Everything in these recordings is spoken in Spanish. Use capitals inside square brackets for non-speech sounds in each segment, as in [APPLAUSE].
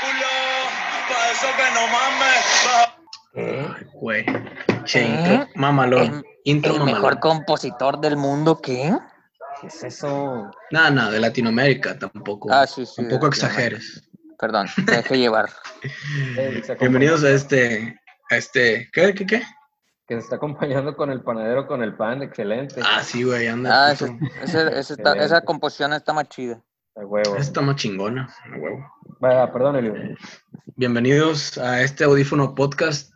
culo, pa' eso que no mames. Che, ¿Eh? intro, mamalón. El- Intro ¿El mamalón. mejor compositor del mundo qué? ¿Qué es eso? Nada, nada, de Latinoamérica tampoco. Ah, sí, sí. tampoco exageres. Perdón, te dejé llevar. [LAUGHS] Bienvenidos a este, a este, ¿qué, qué, qué? Que se está acompañando con el panadero con el pan, excelente. Ah, sí, güey, anda. Ah, ese- ese- ese está- esa composición está más chida. A huevo. Está más chingona, huevo. Vaya, perdón, Elio. Bienvenidos a este audífono podcast.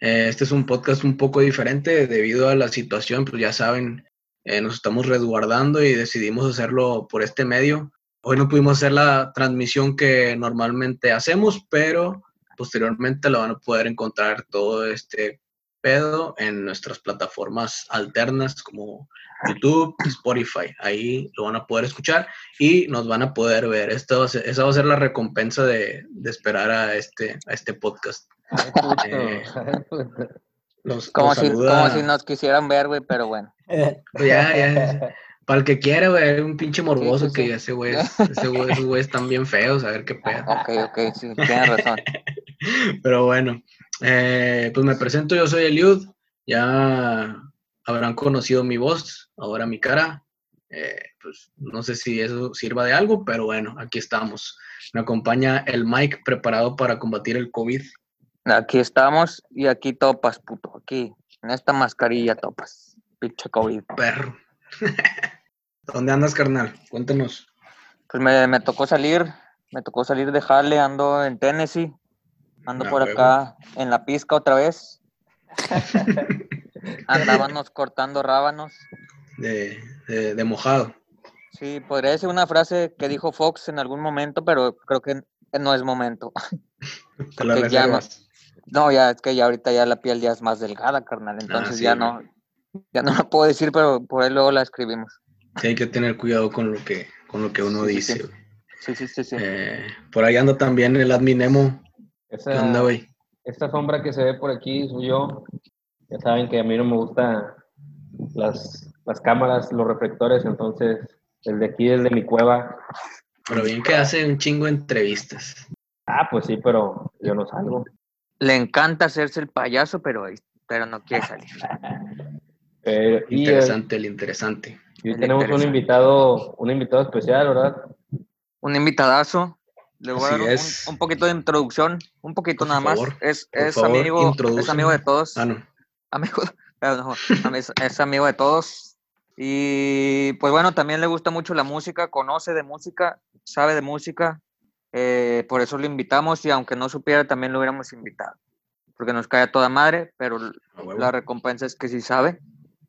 Eh, Este es un podcast un poco diferente debido a la situación, pues ya saben, eh, nos estamos resguardando y decidimos hacerlo por este medio. Hoy no pudimos hacer la transmisión que normalmente hacemos, pero posteriormente lo van a poder encontrar todo este pedo en nuestras plataformas alternas como YouTube, Spotify. Ahí lo van a poder escuchar y nos van a poder ver. Esto va a ser- esa va a ser la recompensa de, de esperar a este, a este podcast. Eh. Los, Como los si, saluda- como si nos quisieran ver, güey, pero bueno. Pues ya, ya. Para el que quiera, güey, un pinche morboso Sí, sí, sí. que ese güey, [LAUGHS] es- ese güey, esos güeyes están bien feos, a ver qué pedo. Ok, ok, sí, tienes razón. [LAUGHS] Pero bueno, eh, pues me presento, yo soy Eliud, ya habrán conocido mi voz, ahora mi cara. eh, pues no sé si eso sirva de algo, pero bueno, aquí estamos. Me acompaña el Mike preparado para combatir el COVID. Aquí estamos y aquí topas, puto. Aquí, en esta mascarilla topas. Pinche COVID. Perro. [LAUGHS] ¿Dónde andas, carnal? Cuéntanos. Pues me, me tocó salir, me tocó salir de Jale, ando en Tennessee. Ando por huevo. acá en la pizca otra vez. [LAUGHS] Andábamos cortando rábanos. De, de, de mojado. Sí, podría decir una frase que dijo Fox en algún momento, pero creo que no es momento. [LAUGHS] Te la ya no- ya es que ya ahorita ya la piel ya es más delgada, carnal. Entonces Ah, sí, ya no, ya [LAUGHS] no la puedo decir, pero por ahí luego la escribimos. Sí, hay que tener cuidado con lo que, con lo que uno Sí, dice. sí. Sí, sí, sí, sí. Eh, por ahí anda también el admin Nemo. ¿Qué Esa, onda, güey? esta sombra que se ve por aquí soy yo. Ya saben que a mí no me gustan las, las cámaras, los reflectores, entonces el de aquí, el de mi cueva. Pero bien que hace un chingo de entrevistas. Ah, pues sí, pero yo no salgo. Le encanta hacerse el payaso, pero, pero no quiere salir. [LAUGHS] Y, Interesante, el interesante. y hoy El tenemos un invitado, un invitado especial, ¿verdad? Un invitadazo. Le voy a dar un- es. un, poquito de introducción, un poquito Por nada más. Es, es favor, amigo, es amigo de todos. Ah, no. Amigo, [LAUGHS] no, es, es amigo de todos. Y pues bueno, también le gusta mucho la música, conoce de música, sabe de música. eh, por eso lo invitamos y aunque no supiera, también lo hubiéramos invitado. Porque nos cae a toda madre, pero la recompensa es que sí sabe.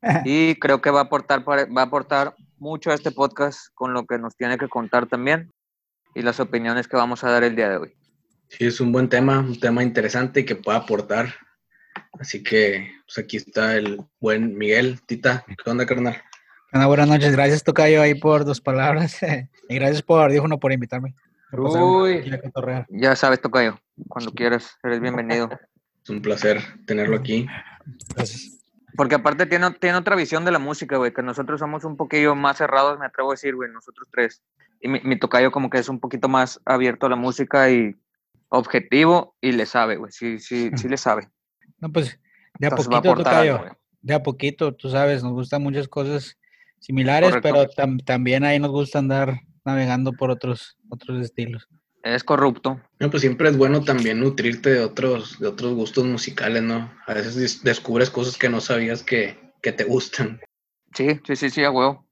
[LAUGHS] Y creo que va a aportar, va a aportar mucho a este podcast con lo que nos tiene que contar también y las opiniones que vamos a dar el día de hoy. Sí, es un buen tema, un tema interesante y que puede aportar. Así que, pues aquí está el buen Miguel. Tita, ¿qué onda, carnal? Ana, buenas noches, gracias Tocayo ahí por tus palabras [LAUGHS] y gracias por Audífono por invitarme. Uy. Ya sabes, Tocayo, cuando quieras, eres bienvenido. Es un placer tenerlo aquí. Gracias. Porque aparte tiene, tiene otra visión de la música, güey, que nosotros somos un poquillo más cerrados, me atrevo a decir, güey, nosotros tres. Y mi, mi tocayo como que es un poquito más abierto a la música y objetivo y le sabe, güey, sí, sí, sí le sabe. No, pues de a Entonces a poquito Tocayo, algo, de a poquito, tú sabes, nos gustan muchas cosas similares, Correcto. pero tam- también ahí nos gusta andar navegando por otros, otros estilos. Es corrupto. No, pues siempre es bueno también nutrirte de otros, de otros gustos musicales, ¿no? A veces des- descubres cosas que no sabías que, que te gustan. Sí, sí, sí, sí, a huevo.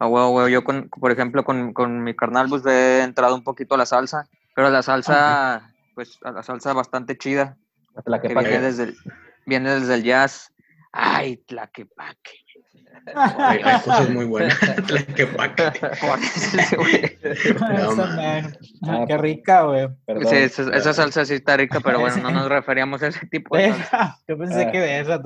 A huevo, huevo. Yo, con, por ejemplo, con, con mi carnal, pues he entrado un poquito a la salsa, pero la salsa, pues a la salsa bastante chida, Hasta la que que pague. viene desde el, viene desde el jazz. Ay, tlaquepaque. Hay, hay cosas muy buenas. [LAUGHS] Tlaquepaque. [LAUGHS] No, man. Ah, Qué rica, güey. Sí, esa, esa salsa sí está rica, pero bueno, no nos referíamos a ese tipo de salsa. [LAUGHS] Yo pensé Ah. que de esa.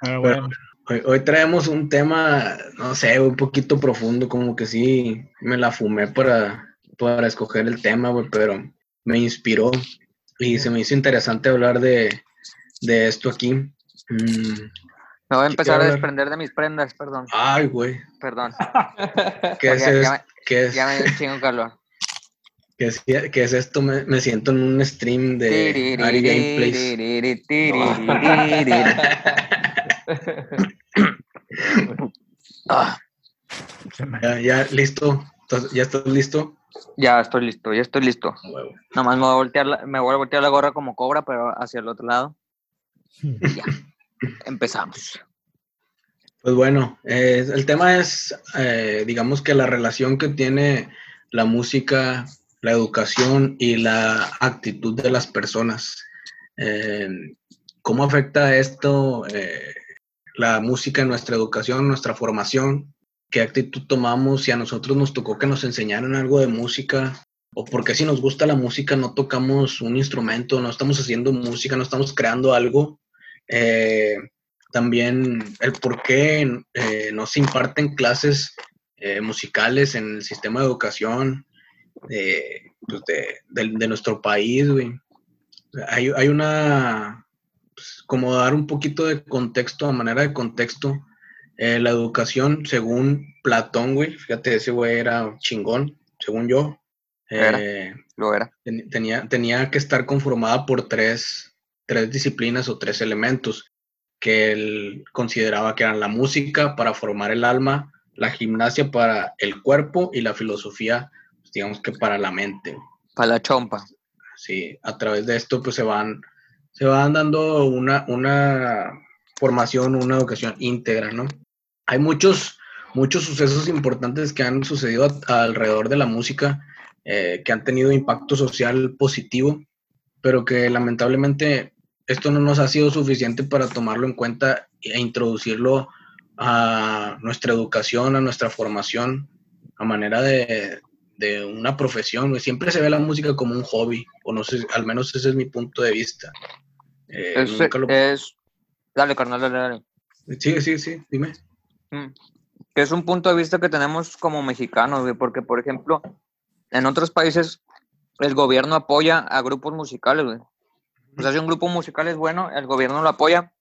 Pero bueno, Hoy, hoy traemos un tema, no sé, un poquito profundo, como que sí me la fumé para, para escoger el tema, güey, pero me inspiró y se me hizo interesante hablar de, de esto aquí. Mm, Me voy a ¿Qué empezar a hablar? desprender de mis prendas, perdón, ay, güey, perdón. ¿qué es, Ya- ya ¿Qué es, Ya me chingo calor. qué es, qué es esto? Me, me siento en un stream de Ari Gameplays. Ah, Ya, ya, listo. ¿Estás- ¿Ya estás listo? Ya estoy listo, ya estoy listo. Huevo. Nomás me voy a voltear la, me voy a voltear la gorra como cobra, pero hacia el otro lado. [LAUGHS] Y ya. Empezamos. Pues bueno, eh, el tema es, eh, digamos que la relación que tiene la música, la educación y la actitud de las personas. Eh, ¿Cómo afecta esto eh, la música en nuestra educación, nuestra formación? ¿Qué actitud tomamos? Si a nosotros nos tocó que nos enseñaran algo de música, o porque si nos gusta la música no tocamos un instrumento, no estamos haciendo música, no estamos creando algo. Eh, también el por qué eh, no se imparten clases eh, musicales en el sistema de educación eh, pues, de, nuestro país, güey. Hay, hay una, pues, como dar un poquito de contexto, a manera de contexto, eh, la educación, según Platón, güey, fíjate, ese güey era chingón, según yo, Era. eh, Lo era. ten- tenía, tenía que estar conformada por tres, tres disciplinas o tres elementos que él consideraba que eran la música para formar el alma, la gimnasia para el cuerpo y la filosofía, pues, digamos que para la mente. Para la chompa. Sí, a través de esto pues se van, se van dando una, una formación, una educación íntegra, ¿no? Hay muchos, muchos sucesos importantes que han sucedido a- alrededor de la música, eh, que han tenido impacto social positivo, pero que lamentablemente esto no nos ha sido suficiente para tomarlo en cuenta e introducirlo a nuestra educación, a nuestra formación, a manera de, de una profesión. Siempre se ve la música como un hobby, o no sé, al menos ese es mi punto de vista. Eh, Es, nunca lo- es- Dale, carnal, dale, dale. Sí, sí, sí, dime. Mm. Que es un punto de vista que tenemos como mexicanos, güey, porque, por ejemplo, en otros países el gobierno apoya a grupos musicales, güey. O sea, si un grupo musical es bueno, el gobierno lo apoya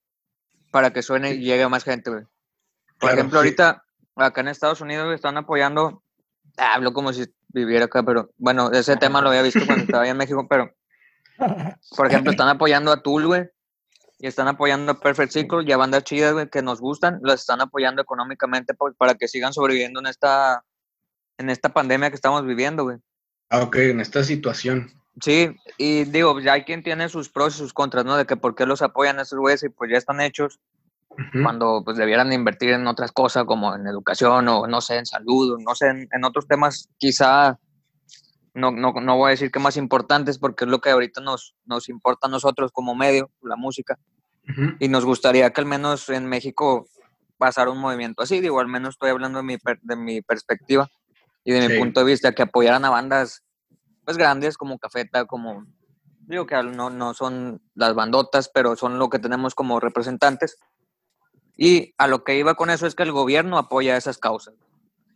para que suene y llegue a más gente, güey. Por Claro, ejemplo, sí. ahorita acá en Estados Unidos güey, están apoyando, ah, hablo como si viviera acá, pero bueno, ese tema lo había visto cuando estaba allá en México, pero por ejemplo, están apoyando a Tool, güey, y están apoyando a Perfect Circle y a bandas chidas, que nos gustan, las están apoyando económicamente pues, para que sigan sobreviviendo en esta, en esta pandemia que estamos viviendo, güey. Ah, ok, en esta situación. Sí, y digo, ya hay quien tiene sus pros y sus contras, ¿no? De que por qué los apoyan esos güeyes y pues ya están hechos cuando pues debieran invertir en otras cosas como en educación o no sé, en salud, o no sé, en, en otros temas quizá, no, no, no voy a decir que más importantes porque es lo que ahorita nos, nos importa a nosotros como medio, la música, y nos gustaría que al menos en México pasara un movimiento así, digo, al menos estoy hablando de mi, per- de mi perspectiva y de mi punto de vista, que apoyaran a bandas pues grandes como Cafeta, como, digo que no, no son las bandotas, pero son lo que tenemos como representantes. Y a lo que iba con eso es que el gobierno apoya esas causas.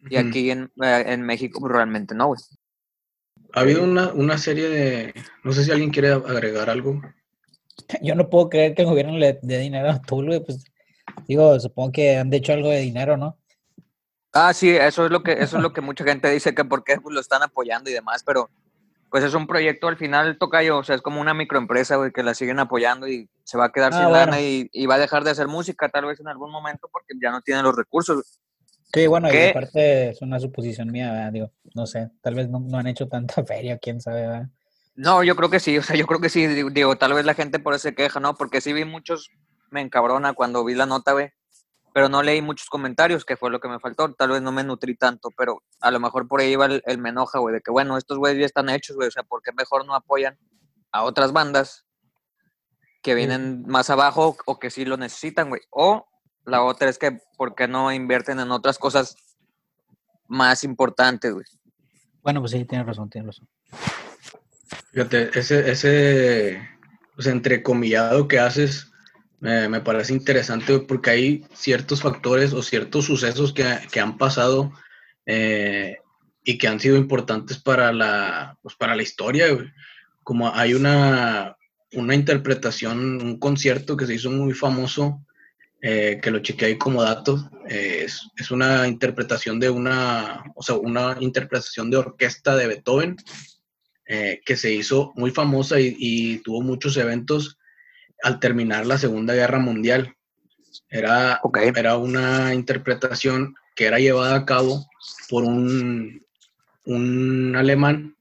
Y aquí en, eh, en México pues, realmente no, güey. Ha habido una, una serie de... No sé si alguien quiere agregar algo. [LAUGHS] Yo no puedo creer que el gobierno le dé dinero a Tool, güey. Pues digo, supongo que han hecho algo de dinero, ¿no? Ah, sí, eso es lo que, eso es lo que mucha gente dice que por qué pues, lo están apoyando y demás, pero pues es un proyecto al final toca o sea, es como una microempresa, güey, que la siguen apoyando y se va a quedar Ah, sin bueno. lana y, y va a dejar de hacer música tal vez en algún momento porque ya no tiene los recursos. Sí, bueno, y aparte es una suposición mía, ¿verdad? Digo, no sé, tal vez no, no han hecho tanta [LAUGHS] feria, quién sabe, ¿verdad? No, yo creo que sí, o sea, yo creo que sí, digo, tal vez la gente por eso se queja, ¿no? Porque sí vi muchos, me encabrona cuando vi la nota, güey, pero no leí muchos comentarios, que fue lo que me faltó, tal vez no me nutrí tanto, pero a lo mejor por ahí iba el, el me enoja, güey, de que bueno, estos güeyes ya están hechos, güey, o sea, ¿por qué mejor no apoyan a otras bandas que vienen más abajo o que sí lo necesitan, güey? O la otra es que, ¿por qué no invierten en otras cosas más importantes, güey? Bueno, pues sí, tienes razón, tienes razón. Fíjate, ese, ese pues, entrecomillado que haces eh, me parece interesante porque hay ciertos factores o ciertos sucesos que, que han pasado eh, y que han sido importantes para la, pues, para la historia. güey. Como hay una, una interpretación, un concierto que se hizo muy famoso eh, que lo chequeé ahí como dato, eh, es, es, una interpretación de una, o sea, una interpretación de orquesta de Beethoven eh, que se hizo muy famosa y, y, tuvo muchos eventos al terminar la Segunda Guerra Mundial. Era, okay. era una interpretación que era llevada a cabo por un, un alemán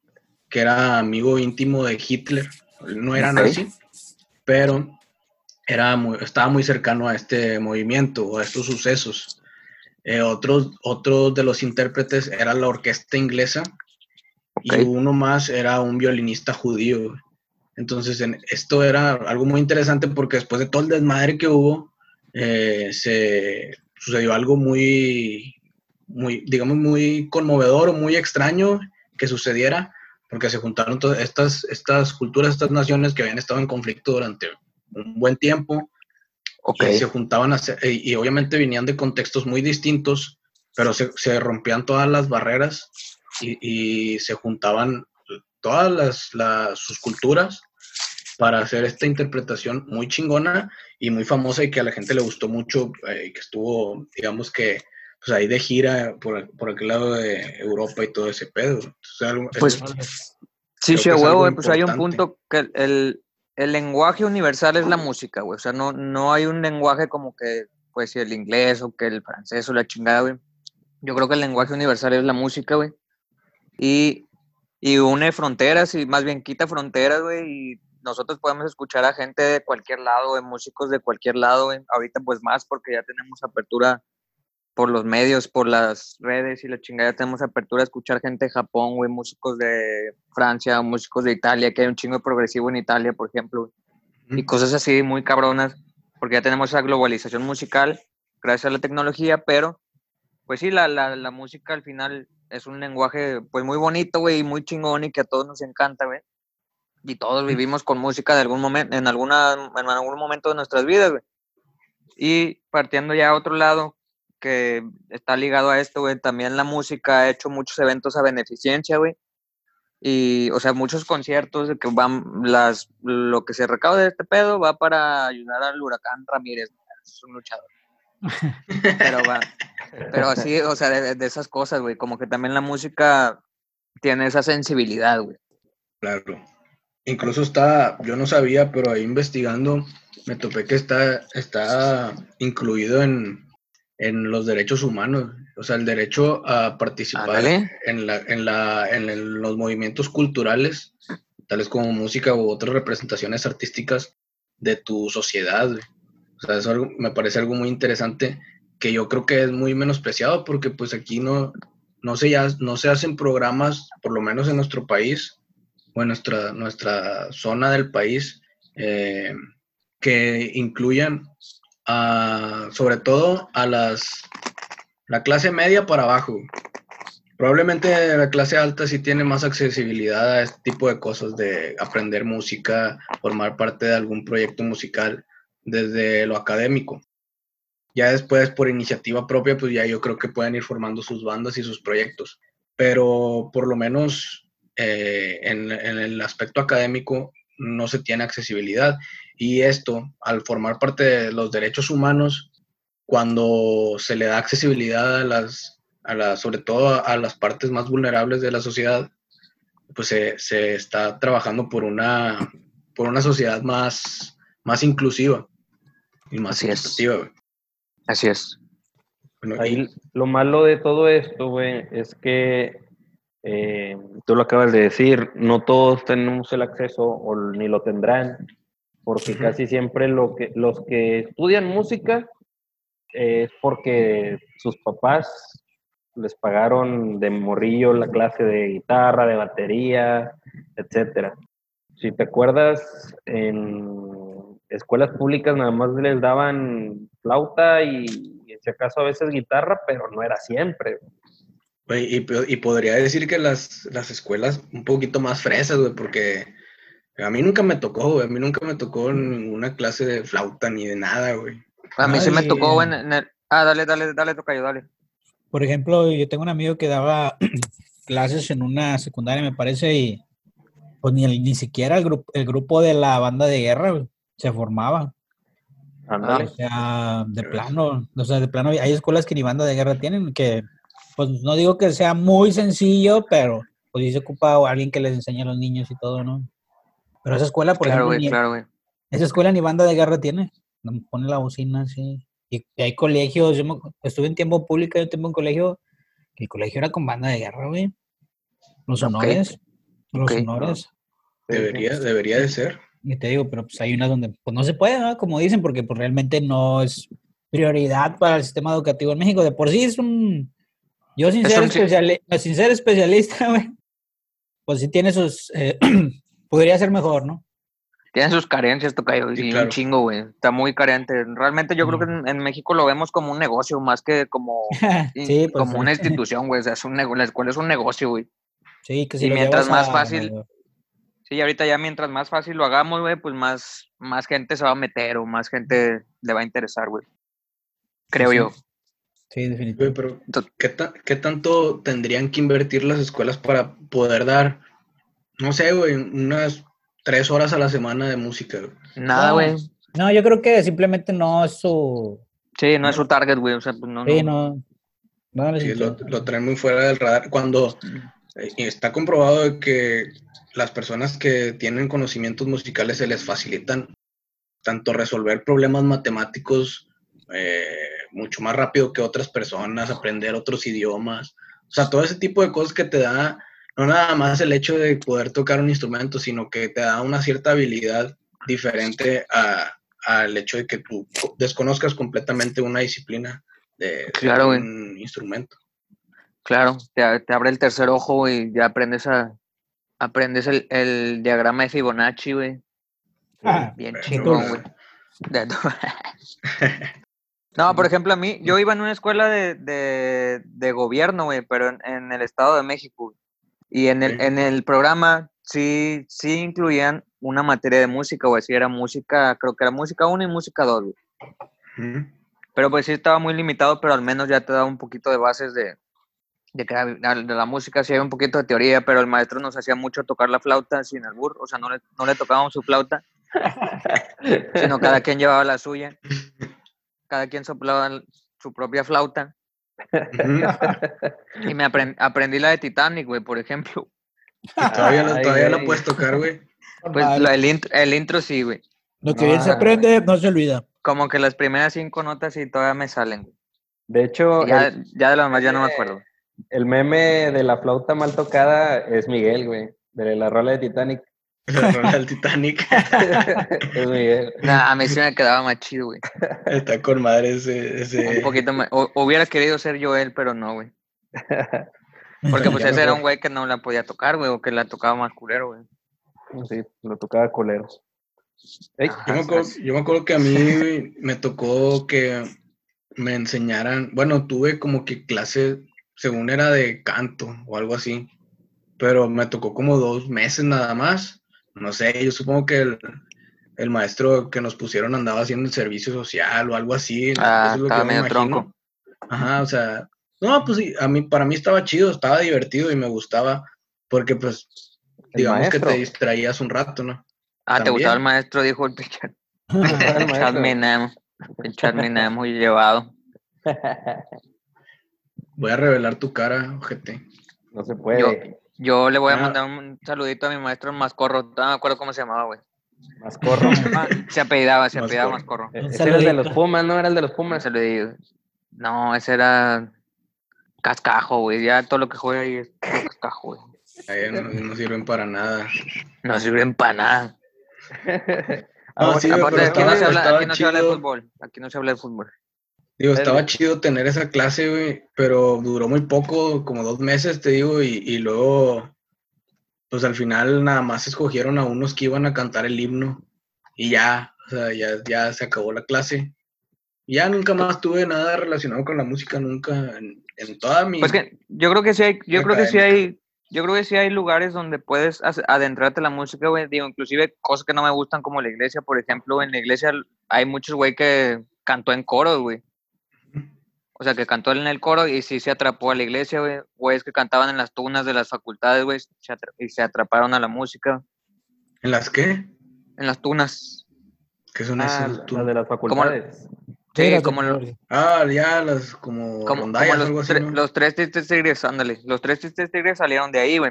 que era amigo íntimo de Hitler. No era Okay. nazi, pero era muy, estaba muy cercano a este movimiento o a estos sucesos. Eh, otros, otros de los intérpretes era la orquesta inglesa y uno más era un violinista judío. Entonces, en- esto era algo muy interesante porque después de todo el desmadre que hubo, eh, se sucedió algo muy, muy, digamos, muy conmovedor o muy extraño que sucediera, porque se juntaron todas estas, estas culturas, estas naciones que habían estado en conflicto durante un buen tiempo, Ok. y se juntaban a hacer- y, y obviamente venían de contextos muy distintos, pero se, se rompían todas las barreras y, y se juntaban todas las, las- sus culturas para hacer esta interpretación muy chingona y muy famosa y que a la gente le gustó mucho eh, y que estuvo, digamos que, pues ahí de gira por, por aquel lado de Europa y todo ese pedo. Entonces, algo- Pues, es- Sí, sí, huevo, güey, pues hay un punto que el, el, lenguaje universal es la música, güey. O sea, no, no hay un lenguaje como que, pues, si el inglés o que el francés o la chingada, güey. Yo creo que el lenguaje universal es la música, güey. Y, y une fronteras y más bien quita fronteras, güey. Y nosotros podemos escuchar a gente de cualquier lado, güey, músicos de cualquier lado, güey. Ahorita, pues, más porque ya tenemos apertura por los medios, por las redes y la chingada, tenemos apertura a escuchar gente de Japón, güey, músicos de Francia, músicos de Italia, que hay un chingo de progresivo en Italia, por ejemplo, y cosas así muy cabronas, porque ya tenemos esa globalización musical gracias a la tecnología, pero pues sí, la, la, la música al final es un lenguaje pues muy bonito, güey, y muy chingón y que a todos nos encanta, güey. Y todos vivimos con música de algún momento, en, alguna, en algún momento de nuestras vidas, güey. Y partiendo ya a otro lado, que está ligado a esto, güey, también la música ha hecho muchos eventos a beneficencia, güey. Y, o sea, muchos conciertos de que van, las, lo que se recaude de este pedo va para ayudar al huracán Ramírez, es un luchador. [LAUGHS] Pero va, pero así, o sea, de, de esas cosas, güey, como que también la música tiene esa sensibilidad, güey. Claro. Incluso está, yo no sabía, pero ahí investigando me topé que está, está incluido en, en los derechos humanos. O sea, el derecho a participar Ándale. en, la, en, la, en el- los movimientos culturales, tales como música u otras representaciones artísticas de tu sociedad. O sea, eso me parece algo muy interesante que yo creo que es muy menospreciado porque pues aquí no, no, se, ya, no se hacen programas, por lo menos en nuestro país o en nuestra, nuestra zona del país, eh, que incluyan sobre todo a las la clase media para abajo. Probablemente la clase alta sí tiene más accesibilidad a este tipo de cosas, de aprender música, formar parte de algún proyecto musical desde lo académico. Ya después, por iniciativa propia, pues ya yo creo que pueden ir formando sus bandas y sus proyectos. Pero por lo menos eh, en el aspecto académico no se tiene accesibilidad. Y esto, al formar parte de los derechos humanos, cuando se le da accesibilidad a las, a las sobre todo a, las partes más vulnerables de la sociedad, pues se, se está trabajando por una, por una sociedad más, más inclusiva y más Así equitativa. Así es. Bueno, y- Ahí lo malo de todo esto, güey, es que eh, tú lo acabas de decir, no todos tenemos el acceso o ni lo tendrán, porque casi siempre lo que, los que estudian música eh, es porque sus papás les pagaron de morrillo la clase de guitarra, de batería, etcétera. Si te acuerdas, en escuelas públicas nada más les daban flauta y, y si acaso a veces guitarra, pero no era siempre. Y, y podría decir que las, las escuelas un poquito más fresas, güey, porque a mí nunca me tocó, güey, a mí nunca me tocó ninguna clase de flauta ni de nada, güey. A mí sí me Ay. tocó güey, en, en el... Ah, dale, dale, dale, tocayo, dale. Por ejemplo, yo tengo un amigo que daba [CLEARS THROAT] clases en una secundaria, me parece, y pues ni, el- ni siquiera el, grupo el grupo de la banda de guerra güey, se formaba. Ándale. O sea, de plano, o sea, de plano hay escuelas que ni banda de guerra tienen, que pues no digo que sea muy sencillo, pero pues sí se ocupa alguien que les enseñe a los niños y todo, ¿no? Pero esa escuela, por Claro, ejemplo, güey, ni- claro, güey. esa escuela ni banda de guerra tiene. Pone la bocina así. Y, y hay colegios, yo me- estuve en tiempo público y un tiempo en colegio, el colegio era con banda de guerra, güey. Los honores, los ok. honores. Debería, debería de ser. Y te digo, pero pues hay unas donde pues no se puede, ¿no? Como dicen, porque pues realmente no es prioridad para el sistema educativo en México. De por sí es un... Yo sin, Es ser, especiali- sin ser especialista, [LAUGHS] güey, pues sí tiene sus... eh, [CLEARS THROAT] podría ser mejor, ¿no? Tienen sus carencias, Tocayo, Sí, y claro. un chingo, güey. Está muy carente. Realmente yo creo que Mm. en, en México lo vemos como un negocio más que como, [LAUGHS] sí, pues, como una [LAUGHS] institución, güey. O sea, es un la escuela es un negocio, güey. Sí, que si y lo mientras más a- fácil, Sí, ahorita ya mientras más fácil lo hagamos, güey, pues más, más gente se va a meter o más gente le va a interesar, güey. Creo Sí. yo. Sí, definitivamente. Pero ¿qué, ta- qué tanto tendrían que invertir las escuelas para poder dar, no sé, güey, unas tres horas a la semana de música? güey? Nada, güey. No, yo creo que simplemente no es su... Sí, no es su target, güey. O sea, pues no. Sí, no. no. No, no Sí, lo, lo traen muy fuera del radar. Cuando eh, está comprobado de que las personas que tienen conocimientos musicales se les facilitan tanto resolver problemas matemáticos eh, mucho más rápido que otras personas, aprender otros idiomas, o sea, todo ese tipo de cosas que te da, no nada más el hecho de poder tocar un instrumento, sino que te da una cierta habilidad diferente a- al hecho de que tú desconozcas completamente una disciplina de, de Claro, güey. un instrumento. Claro, te, a- te abre el tercer ojo y ya aprendes a. Aprendes el, el diagrama de Fibonacci, güey. Ah, Bien chingón, güey. [LAUGHS] No, por ejemplo, a mí, yo iba en una escuela de, de, de gobierno, güey, pero en, en el Estado de México. Y en el, en el programa sí, sí incluían una materia de música, güey. Sí era música, creo que era música 1 y música 2, güey. Ujú. Pero pues sí estaba muy limitado, pero al menos ya te da un poquito de bases de, de, que era- de la música, sí hay un poquito de teoría, pero el maestro nos hacía mucho tocar la flauta sin albur, o sea, no le, no le tocábamos su flauta, sino cada [LAUGHS] quien llevaba la suya, cada quien soplaba su propia flauta, [LAUGHS] y me apren- aprendí la de Titanic, güey, por ejemplo. Y todavía, lo- Ay, todavía la puedes tocar, güey. Pues madre. la- el, intro, el intro sí, güey. Lo que bien se Ah. aprende no se olvida. Como que las primeras cinco notas sí todavía me salen, güey. De hecho, Ya, el, ya de lo demás ya no me acuerdo. el meme de la flauta mal tocada es Miguel, güey. De la rola de Titanic. La rola del Titanic. [LAUGHS] es. Nah, a mí sí me quedaba más chido, güey. Está con madre ese. ese... Un poquito más. o- hubiera querido ser yo él, pero no, güey. [LAUGHS] Porque pues ese era un güey que no la podía tocar, güey, o que la tocaba más culero, güey. Sí, lo tocaba Ajá, Yo me, acuerdo, yo me acuerdo que a mí [LAUGHS] me tocó que me enseñaran. Bueno, tuve como que clase, según era de canto o algo así. Pero me tocó como dos meses nada más. No sé, yo supongo que el, el maestro que nos pusieron andaba haciendo el servicio social o algo así. Ah, eso es lo que estaba me medio imagino. tronco. Ajá, o sea, no, pues sí, a mí, para mí estaba chido, estaba divertido y me gustaba, porque pues, digamos que te distraías un rato, ¿no? Ah, ¿te gustaba el maestro? Dijo el pinche. [LAUGHS] Pinche muy llevado. Voy a revelar tu cara, ojete. [LAUGHS] No se puede. Yo, yo le voy a Ah. mandar un saludito a mi maestro Mascorro. No me acuerdo cómo se llamaba, güey. Más corro. [LAUGHS] Ah, se apellidaba, se apellidaba Mascorro. Mascorro. Ese era el de los saludito. Pumas, ¿no? Era el de los Pumas. saludillo. No, ese era cascajo, güey. Ya todo lo que juega ahí es cascajo, güey. Ahí no, no sirven para nada. No sirven para nada. [LAUGHS] No, sí, güey, Aparte, aquí no, se habla, aquí no se habla de fútbol. Aquí no se habla de fútbol. Digo, estaba chido tener esa clase, güey, pero duró muy poco, como dos meses, te digo, y, y luego, pues al final nada más escogieron a unos que iban a cantar el himno y ya, o sea, ya, ya se acabó la clase. Y ya nunca más tuve nada relacionado con la música, nunca, en, en toda mi... Pues que yo creo que sí hay, yo creo que sí hay, yo creo que sí hay lugares donde puedes adentrarte en la música, güey. Digo, inclusive cosas que no me gustan como la iglesia, por ejemplo, en la iglesia hay muchos güey que cantó en coro, güey. O sea, que cantó en el coro y sí se atrapó a la iglesia, güey. Güeyes que cantaban en las tunas de las facultades, güey, y se atraparon a la música. ¿En las qué? En las tunas. ¿Qué son Ah, esas? tú? las de las facultades. Sí, las de como, lo- Flores. Ah, ya, las como, como, rondallas, como algo los, así, tre- ¿no? los tres tristes tigres, ándale. Los tres tristes tigres salieron de ahí, güey.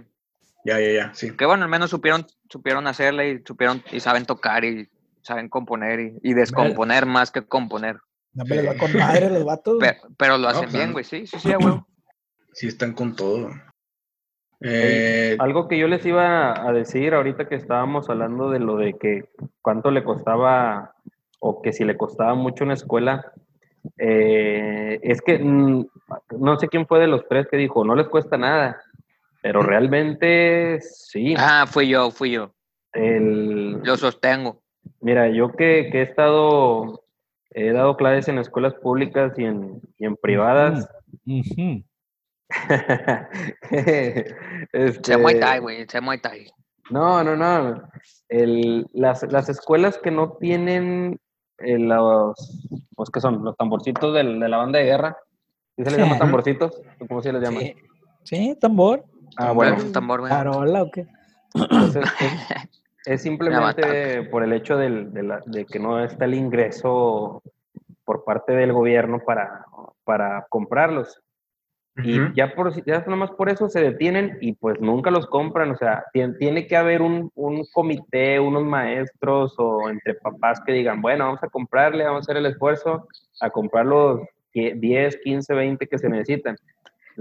Ya, ya, ya, sí. Que bueno, al menos supieron, supieron hacerle y supieron y saben tocar y saben componer y, y descomponer más que componer. No me les va con madre los vatos. Pe- Pero, lo hacen bien, güey. Sí, sí, sí, huevo. Sí están con todo. Eh, Algo que yo les iba a decir ahorita que estábamos hablando de lo de que cuánto le costaba o que si le costaba mucho una escuela, eh, es que mm, no sé quién fue de los tres que dijo, no les cuesta nada, pero realmente sí. Ah, fui yo, fui yo. El, Lo sostengo. Mira, yo que, que he estado, he dado clases en escuelas públicas y en, y en privadas. [LAUGHS] Este, Se Muay Thai, güey. Se Muay Thai. No, no, no. El, las, las escuelas que no tienen eh, los, pues que son los tamborcitos del- de la banda de guerra. ¿Sí se les llama tamborcitos? ¿O ¿Cómo se les llama? Sí. Sí, tambor. Ah, bueno. Tambor, güey. Carola o qué. Entonces, [CLEARS THROAT] es, simplemente por el hecho del- de, la- de que no está el ingreso por parte del gobierno para, para comprarlos. Y ya, por, ya nomás por eso se detienen y pues nunca los compran. O sea, tien- tiene que haber un, un comité, unos maestros o entre papás que digan, bueno, vamos a comprarle, vamos a hacer el esfuerzo a comprar los que- 10, 15, 20 que se necesitan.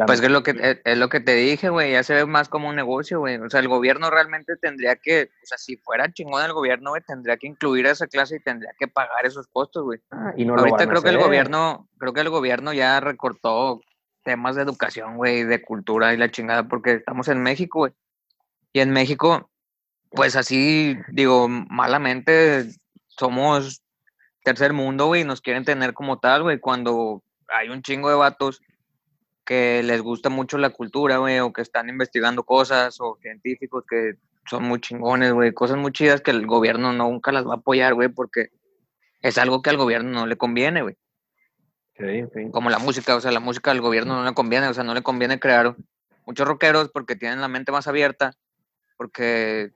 La- Pues es lo que es, es lo que te dije, güey, ya se ve más como un negocio, güey. O sea, el gobierno realmente tendría que, o sea, si fuera chingón el gobierno, güey, tendría que incluir a esa clase y tendría que pagar esos costos, güey. Ah, y no Ahorita creo que el gobierno, creo que el gobierno ya recortó temas de educación, güey, de cultura y la chingada, porque estamos en México, güey. Y en México, pues así, digo, malamente, somos tercer mundo, güey, y nos quieren tener como tal, güey, cuando hay un chingo de vatos que les gusta mucho la cultura, güey, o que están investigando cosas, o científicos que son muy chingones, güey, cosas muy chidas que el gobierno nunca las va a apoyar, güey, porque es algo que al gobierno no le conviene, güey. Sí, sí. Como la música, o sea, la música al gobierno no le conviene, o sea, no le conviene crear muchos rockeros porque tienen la mente más abierta, porque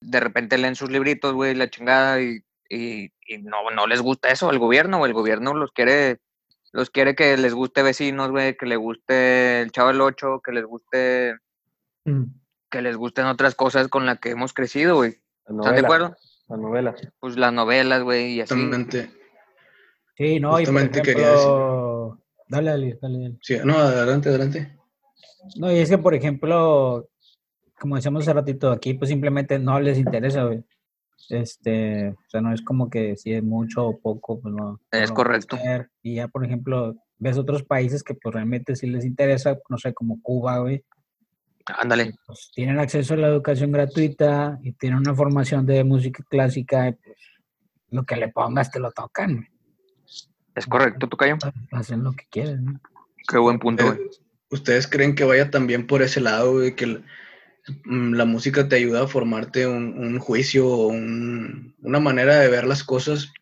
de repente leen sus libritos, güey, la chingada, y, y, y no, no les gusta eso al gobierno, o el gobierno los quiere, los quiere que les guste vecinos, güey, que les guste el Chavo del Ocho, que les guste, Mm. que les gusten otras cosas con las que hemos crecido, güey. ¿Están de acuerdo? Las novelas. Pues las novelas, güey, y así. Justamente. Sí, no, y por Justamente quería ejemplo... Dale, dale, dale, dale. Sí, no, adelante, adelante. No, y es que, por ejemplo, como decíamos hace ratito, aquí pues simplemente no les interesa, güey. Este, o sea, no es como que si es mucho o poco, pues no. Es correcto. hacer. Y ya, por ejemplo, ves otros países que pues realmente sí les interesa, no sé, como Cuba, güey. Ándale. Pues tienen acceso a la educación gratuita y tienen una formación de música clásica, y, pues lo que le pongas te lo tocan, güey. Es correcto, Tocayo. Hacen lo que quieren, ¿no? Qué buen punto, Eh, güey. ¿Ustedes creen que vaya también por ese lado, güey, que el- la música te ayuda a formarte un, juicio o un- una manera de ver las cosas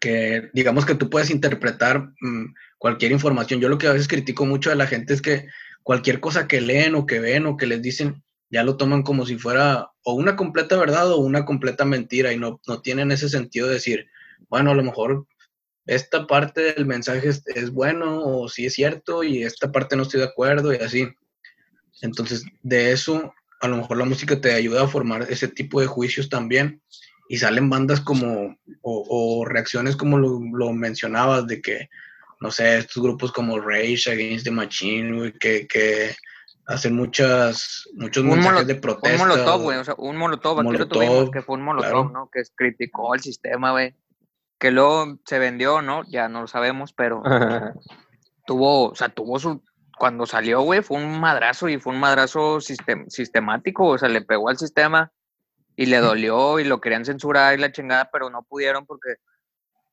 que, digamos que tú puedes interpretar mm, cualquier información? Yo lo que a veces critico mucho de la gente es que cualquier cosa que leen o que ven o que les dicen, ya lo toman como si fuera o una completa verdad o una completa mentira y no, no tienen ese sentido de decir, bueno, a lo mejor esta parte del mensaje es, bueno o sí es cierto y esta parte no estoy de acuerdo y así. Entonces, de eso, a lo mejor la música te ayuda a formar ese tipo de juicios también y salen bandas como, o, o reacciones como lo, lo mencionabas, de que, no sé, estos grupos como Rage Against the Machine, güey, que, que hacen muchas, muchos Un mensajes de protesta. Un molotov, güey, o sea, un molotov, aquí lo Molotov, tuvimos, que fue un molotov, claro. ¿no? Que criticó el sistema, güey. Que luego se vendió, ¿no? Ya no lo sabemos, pero [LAUGHS] tuvo, o sea, tuvo su, cuando salió, güey, fue un madrazo y fue un madrazo sistem- sistemático, o sea, le pegó al sistema y le dolió y lo querían censurar y la chingada, pero no pudieron porque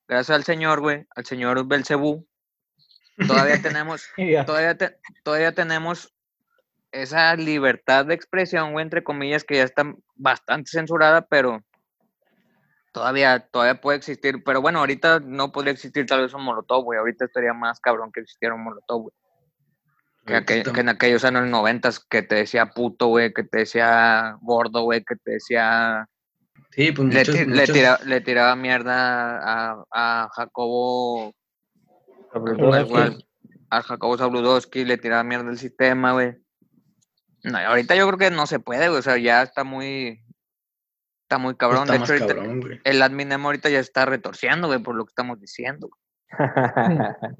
gracias al señor, güey, al señor Belcebú, todavía [LAUGHS] tenemos todavía, te- todavía tenemos esa libertad de expresión, güey, entre comillas, que ya está bastante censurada, pero todavía, todavía puede existir. Pero bueno, ahorita no podría existir tal vez un molotov, güey. Ahorita estaría más cabrón que existiera un molotov, güey. Que, aquel- en aquellos años noventas que te decía puto, güey, que te decía gordo, güey, que te decía Sí, pues Le, muchos, le muchos- tira- le tiraba mierda a, a Jacobo, a Jacobo Zabludowski, le tiraba mierda el sistema, güey. No, ahorita yo creo que no se puede, güey. O sea, ya está muy. Está muy cabrón. está de hecho, ahorita, cabrón, el admin ahorita ya está retorciendo, güey, por lo que estamos diciendo. Ah, [LAUGHS]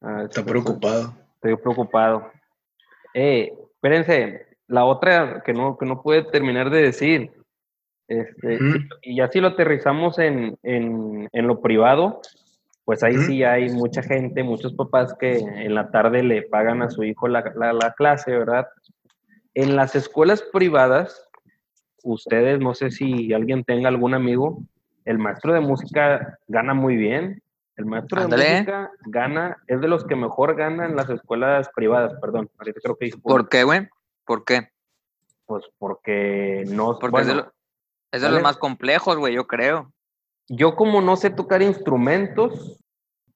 [LAUGHS] Está preocupado. Estoy preocupado. Eh, espérense, la otra que no, que no puede terminar de decir, este, sí, y ya si lo aterrizamos en, en, en lo privado, pues ahí Ujú. sí hay mucha gente, muchos papás que en la tarde le pagan a su hijo la, la, la clase, ¿verdad? En las escuelas privadas, ustedes, no sé si alguien tenga algún amigo, el maestro de música gana muy bien. El maestro Ándale. de música gana, es de los que mejor gana en las escuelas privadas, perdón. Ahorita creo que dije ¿Por qué, güey? ¿Por qué? Pues porque no. Porque es de, lo- es de los más complejos, güey, yo creo. Yo como no sé tocar instrumentos,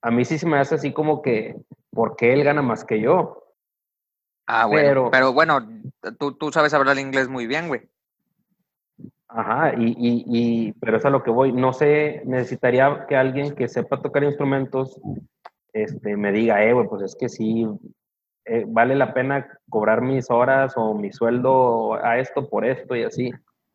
a mí sí se me hace así como que, ¿por qué él gana más que yo? Ah, bueno. Pero- Pero, bueno, tú, tú sabes hablar inglés muy bien, güey. Ajá, y, y, y, pero es a lo que voy. No sé, necesitaría que alguien que sepa tocar instrumentos este, me diga, eh, güey, pues es que sí, eh, vale la pena cobrar mis horas o mi sueldo a esto por esto y así.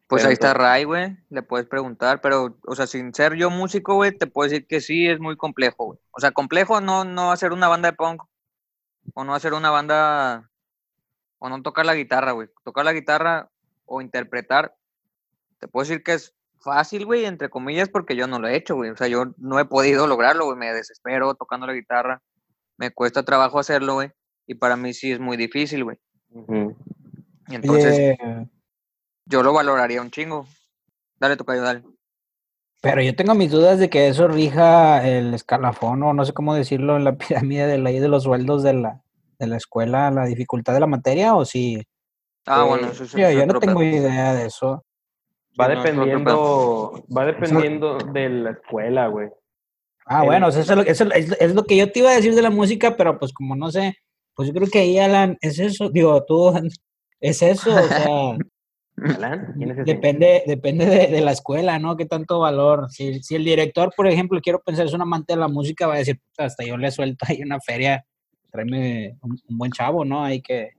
Pues Pero ahí está Ray, güey. Le puedes preguntar, pero, o sea, sin ser yo músico, güey, te puedo decir que sí es muy complejo, güey. O sea, complejo no, no hacer una banda de punk. O no hacer una banda. O no tocar la guitarra, güey. Tocar la guitarra o interpretar. Te puedo decir que es fácil, güey, entre comillas, porque yo no lo he hecho, güey. O sea, yo no he podido lograrlo, güey. Me desespero tocando la guitarra. Me cuesta trabajo hacerlo, güey. Y para mí sí es muy difícil, güey. Y entonces yo lo valoraría un chingo. Dale, tocayo, dale. pero yo tengo mis dudas de que eso rija el escalafón, o no sé cómo decirlo, en la [LAUGHS] pirámide de la de los sueldos de la, de la escuela, la dificultad de la materia, o si. Ah, Eh, bueno, eso es Yo, yo no tengo idea de eso. Va no, dependiendo, va dependiendo de la escuela, güey. Ah, El- bueno, eso, es lo, eso es, es lo que yo te iba a decir de la música, pero pues como no sé, pues yo creo que ahí, Alan, es eso, digo, tú, [LAUGHS] es eso, o sea, [LAUGHS] Alan, ¿quién es ese? depende, depende de, de la escuela, ¿no? Qué tanto valor. Si, si el director, por ejemplo, quiero pensar, es un amante de la música, va a decir, "Puta, hasta yo le suelto ahí una feria, tráeme un, un buen chavo, ¿no? Hay que.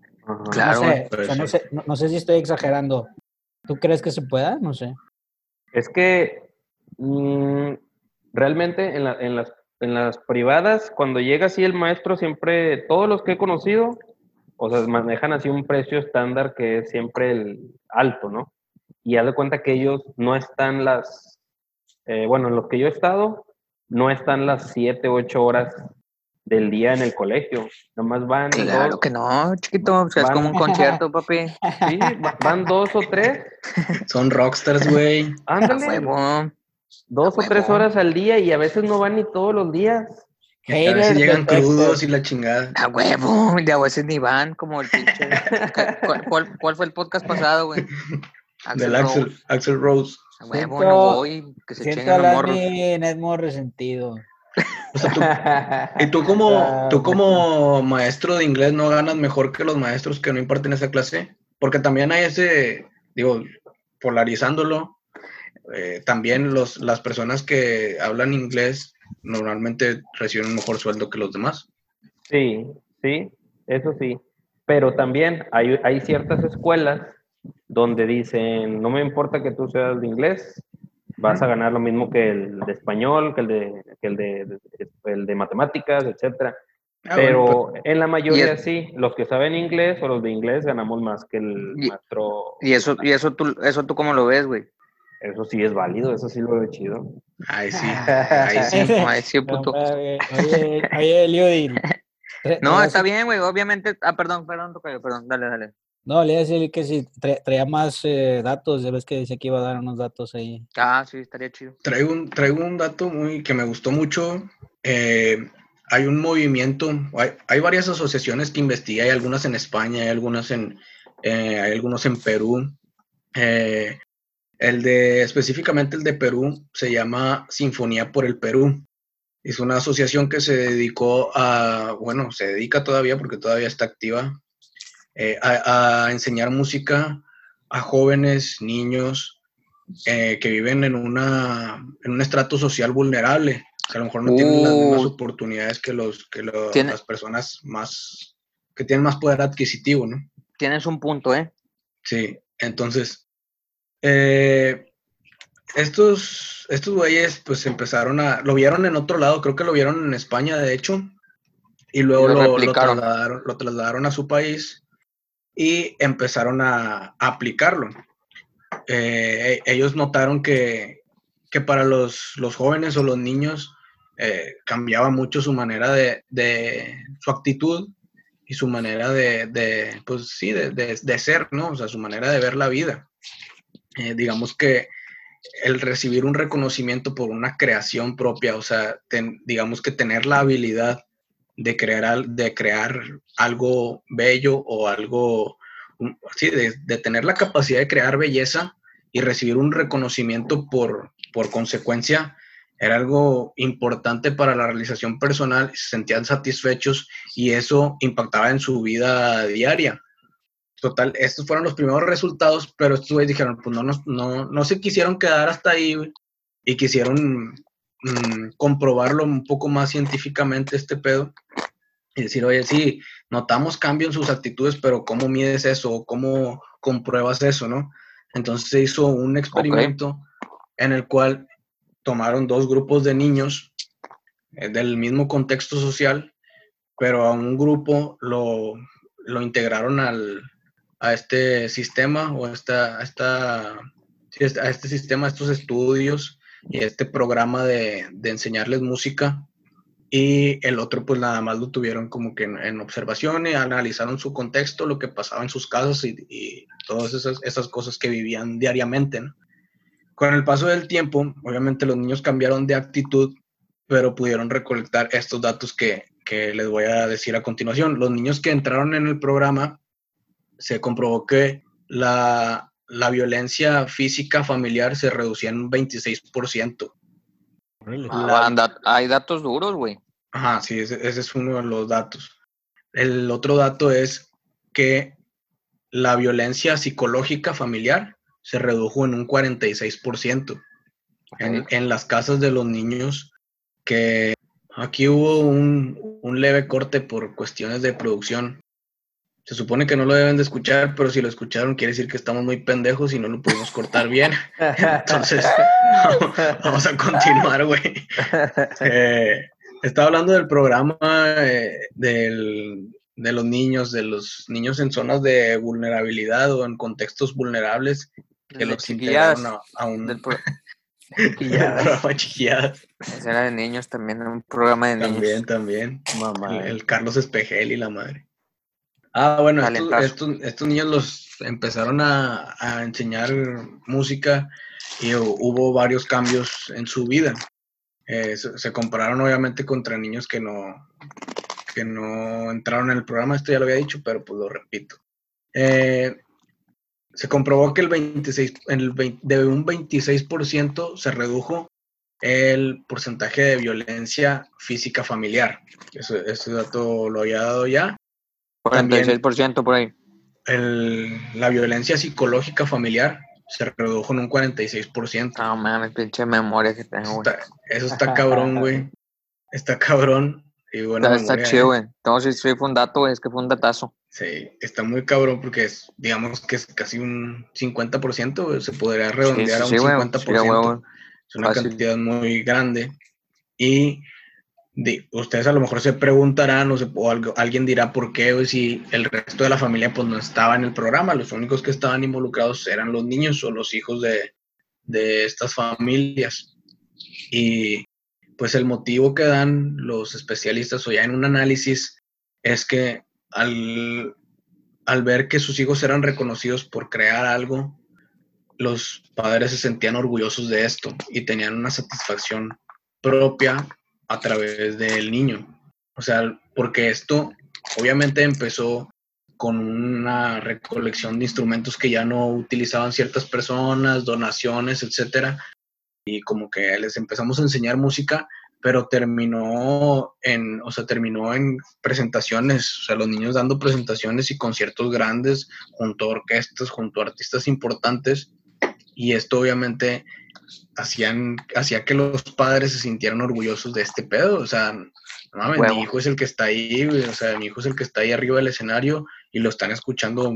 Claro, no sé, puede o sea, no ser. sé, no, no sé si estoy exagerando. ¿Tú crees que se pueda? No sé. Es que mm, realmente en, la- en las, en las privadas, cuando llega así el maestro, siempre, todos los que he conocido, o sea, manejan así un precio estándar que es siempre el alto, ¿no? Y haz de cuenta que ellos no están las, eh, bueno, en los que yo he estado, no están las 7, 8 horas del día en el colegio. Nomás van Claro dos, que no, chiquito. O sea, es como un concierto, [LAUGHS] papi. sí, va- van dos o tres, Son rockstars, güey. Ándale, huevo. dos o tres horas al día y a veces no van ni todos los días. A veces llegan crudos y la chingada. A huevo. [LAUGHS] De a veces ni van como el pinche. ¿Cuál, cuál, cuál fue el podcast pasado, güey? [LAUGHS] Del Axel, Rose. Axel Rose. A huevo, Siento- no voy. Que se Siento chinguen a los morros. Lanny Edmo resentido. O sea, tú, [LAUGHS] y tú como, Ah, tú como maestro de inglés no ganas mejor que los maestros que no imparten esa clase, porque también hay ese, digo, polarizándolo, eh, también los, las personas que hablan inglés normalmente reciben un mejor sueldo que los demás. Sí, sí, eso sí. Pero también hay, hay ciertas escuelas donde dicen, no me importa que tú seas de inglés, vas a ganar lo mismo que el de español, que el de, que el de, el de matemáticas, etcétera. Ah, Pero bueno, en la mayoría es- sí, los que saben inglés o los de inglés ganamos más que el Y- maestro. Y eso, y eso tú, eso tú cómo lo ves, güey. Eso sí es válido, eso sí lo veo chido. pues, [LAUGHS] Ay, sí, ahí sí. Ay, sí, puto. Oye, oye, No, está bien, güey. Obviamente. Ah, perdón, perdón, tocayo, perdón. Dale, dale. No, le iba a decir que si tra- traía más eh, datos, ya ves que decía que iba a dar unos datos ahí. Ah, sí, estaría chido. Traigo un, traigo un dato muy que me gustó mucho. Eh, hay un movimiento, hay, hay varias asociaciones que investigan, hay algunas en España, hay algunas en, eh, hay algunos en Perú. Eh, el de, específicamente el de Perú, se llama Sinfonía por el Perú. Es una asociación que se dedicó a, bueno, se dedica todavía porque todavía está activa, eh, a, a enseñar música a jóvenes, niños eh, que viven en, una, en un estrato social vulnerable, que a lo mejor no tienen las mismas Uh. oportunidades que, los, que Tiene- las personas más, que tienen más poder adquisitivo, ¿no? Tienes un punto, ¿eh? Sí, entonces, eh, estos, estos güeyes pues empezaron a, lo vieron en otro lado, creo que lo vieron en España, de hecho, y luego lo lo, lo replicaron. trasladaron, lo trasladaron a su país y empezaron a, aplicarlo. Eh, ellos notaron que, que para los, los jóvenes o los niños eh, cambiaba mucho su manera de, de su actitud y su manera de, de, pues sí, de, de- ser, ¿no? O sea, su manera de ver la vida. Eh, digamos que el recibir un reconocimiento por una creación propia, o sea, digamos que tener la habilidad de crear, de crear algo bello o algo, sí, de, de tener la capacidad de crear belleza y recibir un reconocimiento por, por consecuencia, era algo importante para la realización personal, se sentían satisfechos y eso impactaba en su vida diaria. Total, estos fueron los primeros resultados, pero estos güeyes dijeron, pues no, nos- no, no se quisieron quedar hasta ahí y quisieron mm, comprobarlo un poco más científicamente este pedo y decir, oye, sí, notamos cambio en sus actitudes, pero ¿cómo mides eso? ¿Cómo compruebas eso? ¿no? Entonces se hizo un experimento en el cual tomaron dos grupos de niños eh, del mismo contexto social, pero a un grupo lo, lo integraron al, a este sistema o esta, esta, a este sistema, a estos estudios y este programa de, de enseñarles música. Y el otro, pues nada más lo tuvieron como que en, observación y analizaron su contexto, lo que pasaba en sus casas y, y todas esas, esas cosas que vivían diariamente. Con el paso del tiempo, obviamente los niños cambiaron de actitud, pero pudieron recolectar estos datos que, que les voy a decir a continuación. Los niños que entraron en el programa, se comprobó que la, la violencia física familiar se reducía en un 26%. Ah, hay datos duros, güey. Ajá, sí, ese, ese es uno de los datos. El otro dato es que la violencia psicológica familiar se redujo en un 46% en, en las casas de los niños, que aquí hubo un, un leve corte por cuestiones de producción. Se supone que no lo deben de escuchar, pero si lo escucharon quiere decir que estamos muy pendejos y no lo pudimos cortar bien. [LAUGHS] Entonces, [LAUGHS] vamos a continuar, güey. [LAUGHS] Eh, estaba hablando del programa eh, del- de los niños, de los niños en zonas de vulnerabilidad o en contextos vulnerables que De los integraron a, a un del pro- programa chiquilladas. ese era de niños también, un programa de niños. También, también. Mamá. El, el Carlos Espejel y la madre. Ah, bueno, estos, Talentazo. estos- estos niños los empezaron a, a enseñar música y hu- hubo varios cambios en su vida. Eh, se, compararon obviamente contra niños que no, que no entraron en el programa, esto ya lo había dicho, pero pues lo repito. Eh, se comprobó que el 26, en el 20 de un 26% se redujo el porcentaje de violencia física familiar. Ese, ese dato lo había dado ya. También- 46% por ahí. El- la violencia psicológica familiar se redujo en un 46%. No mames, pinche memoria que tengo, güey. Eso está cabrón, güey. Está cabrón. Y bueno, Está, está chido, ¿eh? güey. Entonces, sí fue un dato, güey, es que fue un datazo. Sí, está muy cabrón porque es, digamos que es casi un 50%, güey, se podría redondear sí, a un güey. 50%. Sí, a huevo. Es una Fácil. cantidad muy grande. Y ustedes a lo mejor se preguntarán o, se- alguien dirá por qué si el resto de la familia pues no estaba en el programa. Los únicos que estaban involucrados eran los niños o los hijos de, de estas familias. Y pues el motivo que dan los especialistas o ya en un análisis es que al, al ver que sus hijos eran reconocidos por crear algo, los padres se sentían orgullosos de esto y tenían una satisfacción propia a través del niño. O sea, porque esto obviamente empezó con una recolección de instrumentos que ya no utilizaban ciertas personas, donaciones, etcétera, y como que les empezamos a enseñar música, pero terminó en, o sea, terminó en presentaciones, o sea, los niños dando presentaciones y conciertos grandes junto a orquestas, junto a artistas importantes, y esto obviamente hacían, hacía que los padres se sintieran orgullosos de este pedo, o sea, no mames, mi hijo es el que está ahí, o sea, mi hijo es el que está ahí arriba del escenario y lo están escuchando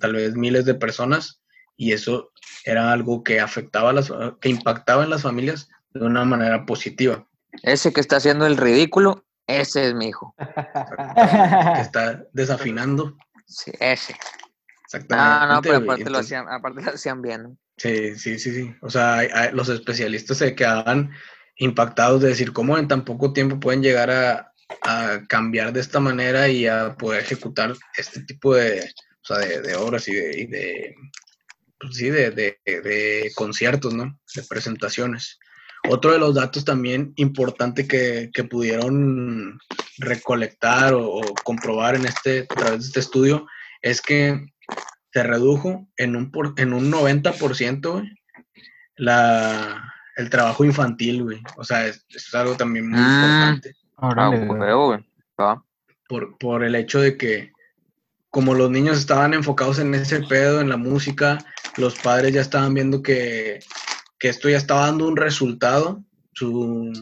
tal vez miles de personas y eso era algo que afectaba a las, que impactaba en las familias de una manera positiva. Ese que está haciendo el ridículo, ese es mi hijo. que está desafinando. Sí, ese. Exactamente. No, no, pero aparte lo hacían, aparte lo hacían bien. Sí, sí, sí, sí. O sea, los especialistas se quedaban impactados de decir cómo en tan poco tiempo pueden llegar a, a cambiar de esta manera y a poder ejecutar este tipo de, o sea, de, obras y de, pues sí, de- de conciertos, ¿no? De presentaciones. Otro de los datos también importante que, que pudieron recolectar o, o comprobar en este, a través de este estudio es que se redujo en un, por- en un 90%, güey, la, el trabajo infantil, güey. O sea, es, es algo también muy Ah. importante Ah, güey. Va. por, por el hecho de que como los niños estaban enfocados en ese pedo, en la música, los padres ya estaban viendo que, que esto ya estaba dando un resultado, su,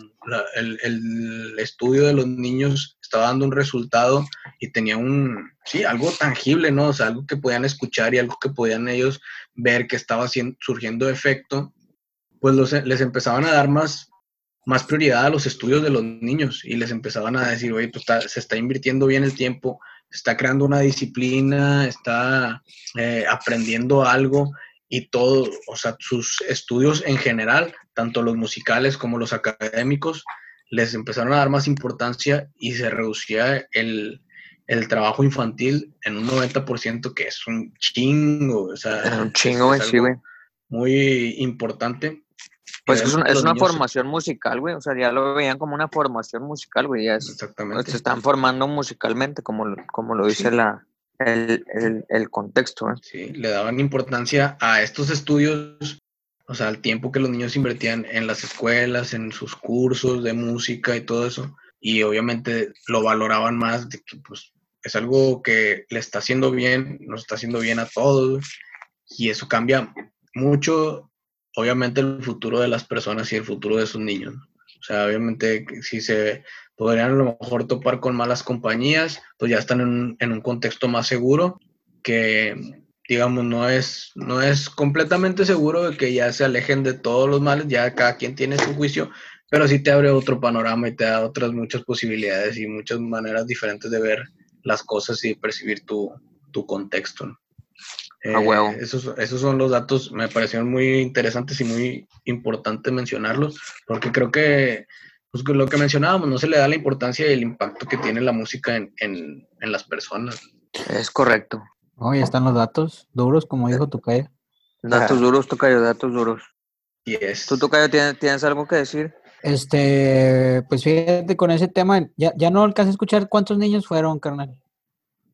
el, el estudio de los niños estaba dando un resultado y tenía un, sí, algo tangible, ¿no? O sea, algo que podían escuchar y algo que podían ellos ver que estaba surgiendo efecto, pues los, les empezaban a dar más, más prioridad a los estudios de los niños y les empezaban a decir, oye, pues se está invirtiendo bien el tiempo, está creando una disciplina, está eh, aprendiendo algo y todo, o sea, sus estudios en general, tanto los musicales como los académicos, les empezaron a dar más importancia y se reducía el, el trabajo infantil en un 90%, que es un chingo, o sea, Es un chingo, güey, es sí, algo güey. Muy importante. Pues es es una formación musical, güey. O sea, ya lo veían como una formación musical, güey. Ya es- Exactamente. se están formando musicalmente, como, lo- como lo dice Sí. la, el, el, el contexto, ¿eh? Sí, le daban importancia a estos estudios, o sea, al tiempo que los niños invertían en las escuelas, en sus cursos de música y todo eso, y obviamente lo valoraban más de que pues es algo que le está haciendo bien, nos está haciendo bien a todos, y eso cambia mucho, obviamente, el futuro de las personas y el futuro de sus niños. O sea, obviamente, si se podrían a lo mejor topar con malas compañías, pues ya están en en un contexto más seguro, que digamos no es, no es completamente seguro de que ya se alejen de todos los males, ya cada quien tiene su juicio, pero sí te abre otro panorama y te da otras muchas posibilidades y muchas maneras diferentes de ver las cosas y percibir tu, tu contexto. ¿no? A huevo. Eh, esos, esos son los datos, me parecieron muy interesantes y muy importante mencionarlos, porque creo que pues, lo que mencionábamos, no se le da la importancia y el impacto que tiene la música en, en, en las personas. Es correcto. Oh, ya están los datos duros, como dijo Tucaya. Datos Ajá. duros, Tocayo, datos duros. Y es, ¿Tú, Tocayo, tienes, tienes algo que decir? Este, pues fíjate con ese tema, ya, ya no alcancé a escuchar cuántos niños fueron, carnal.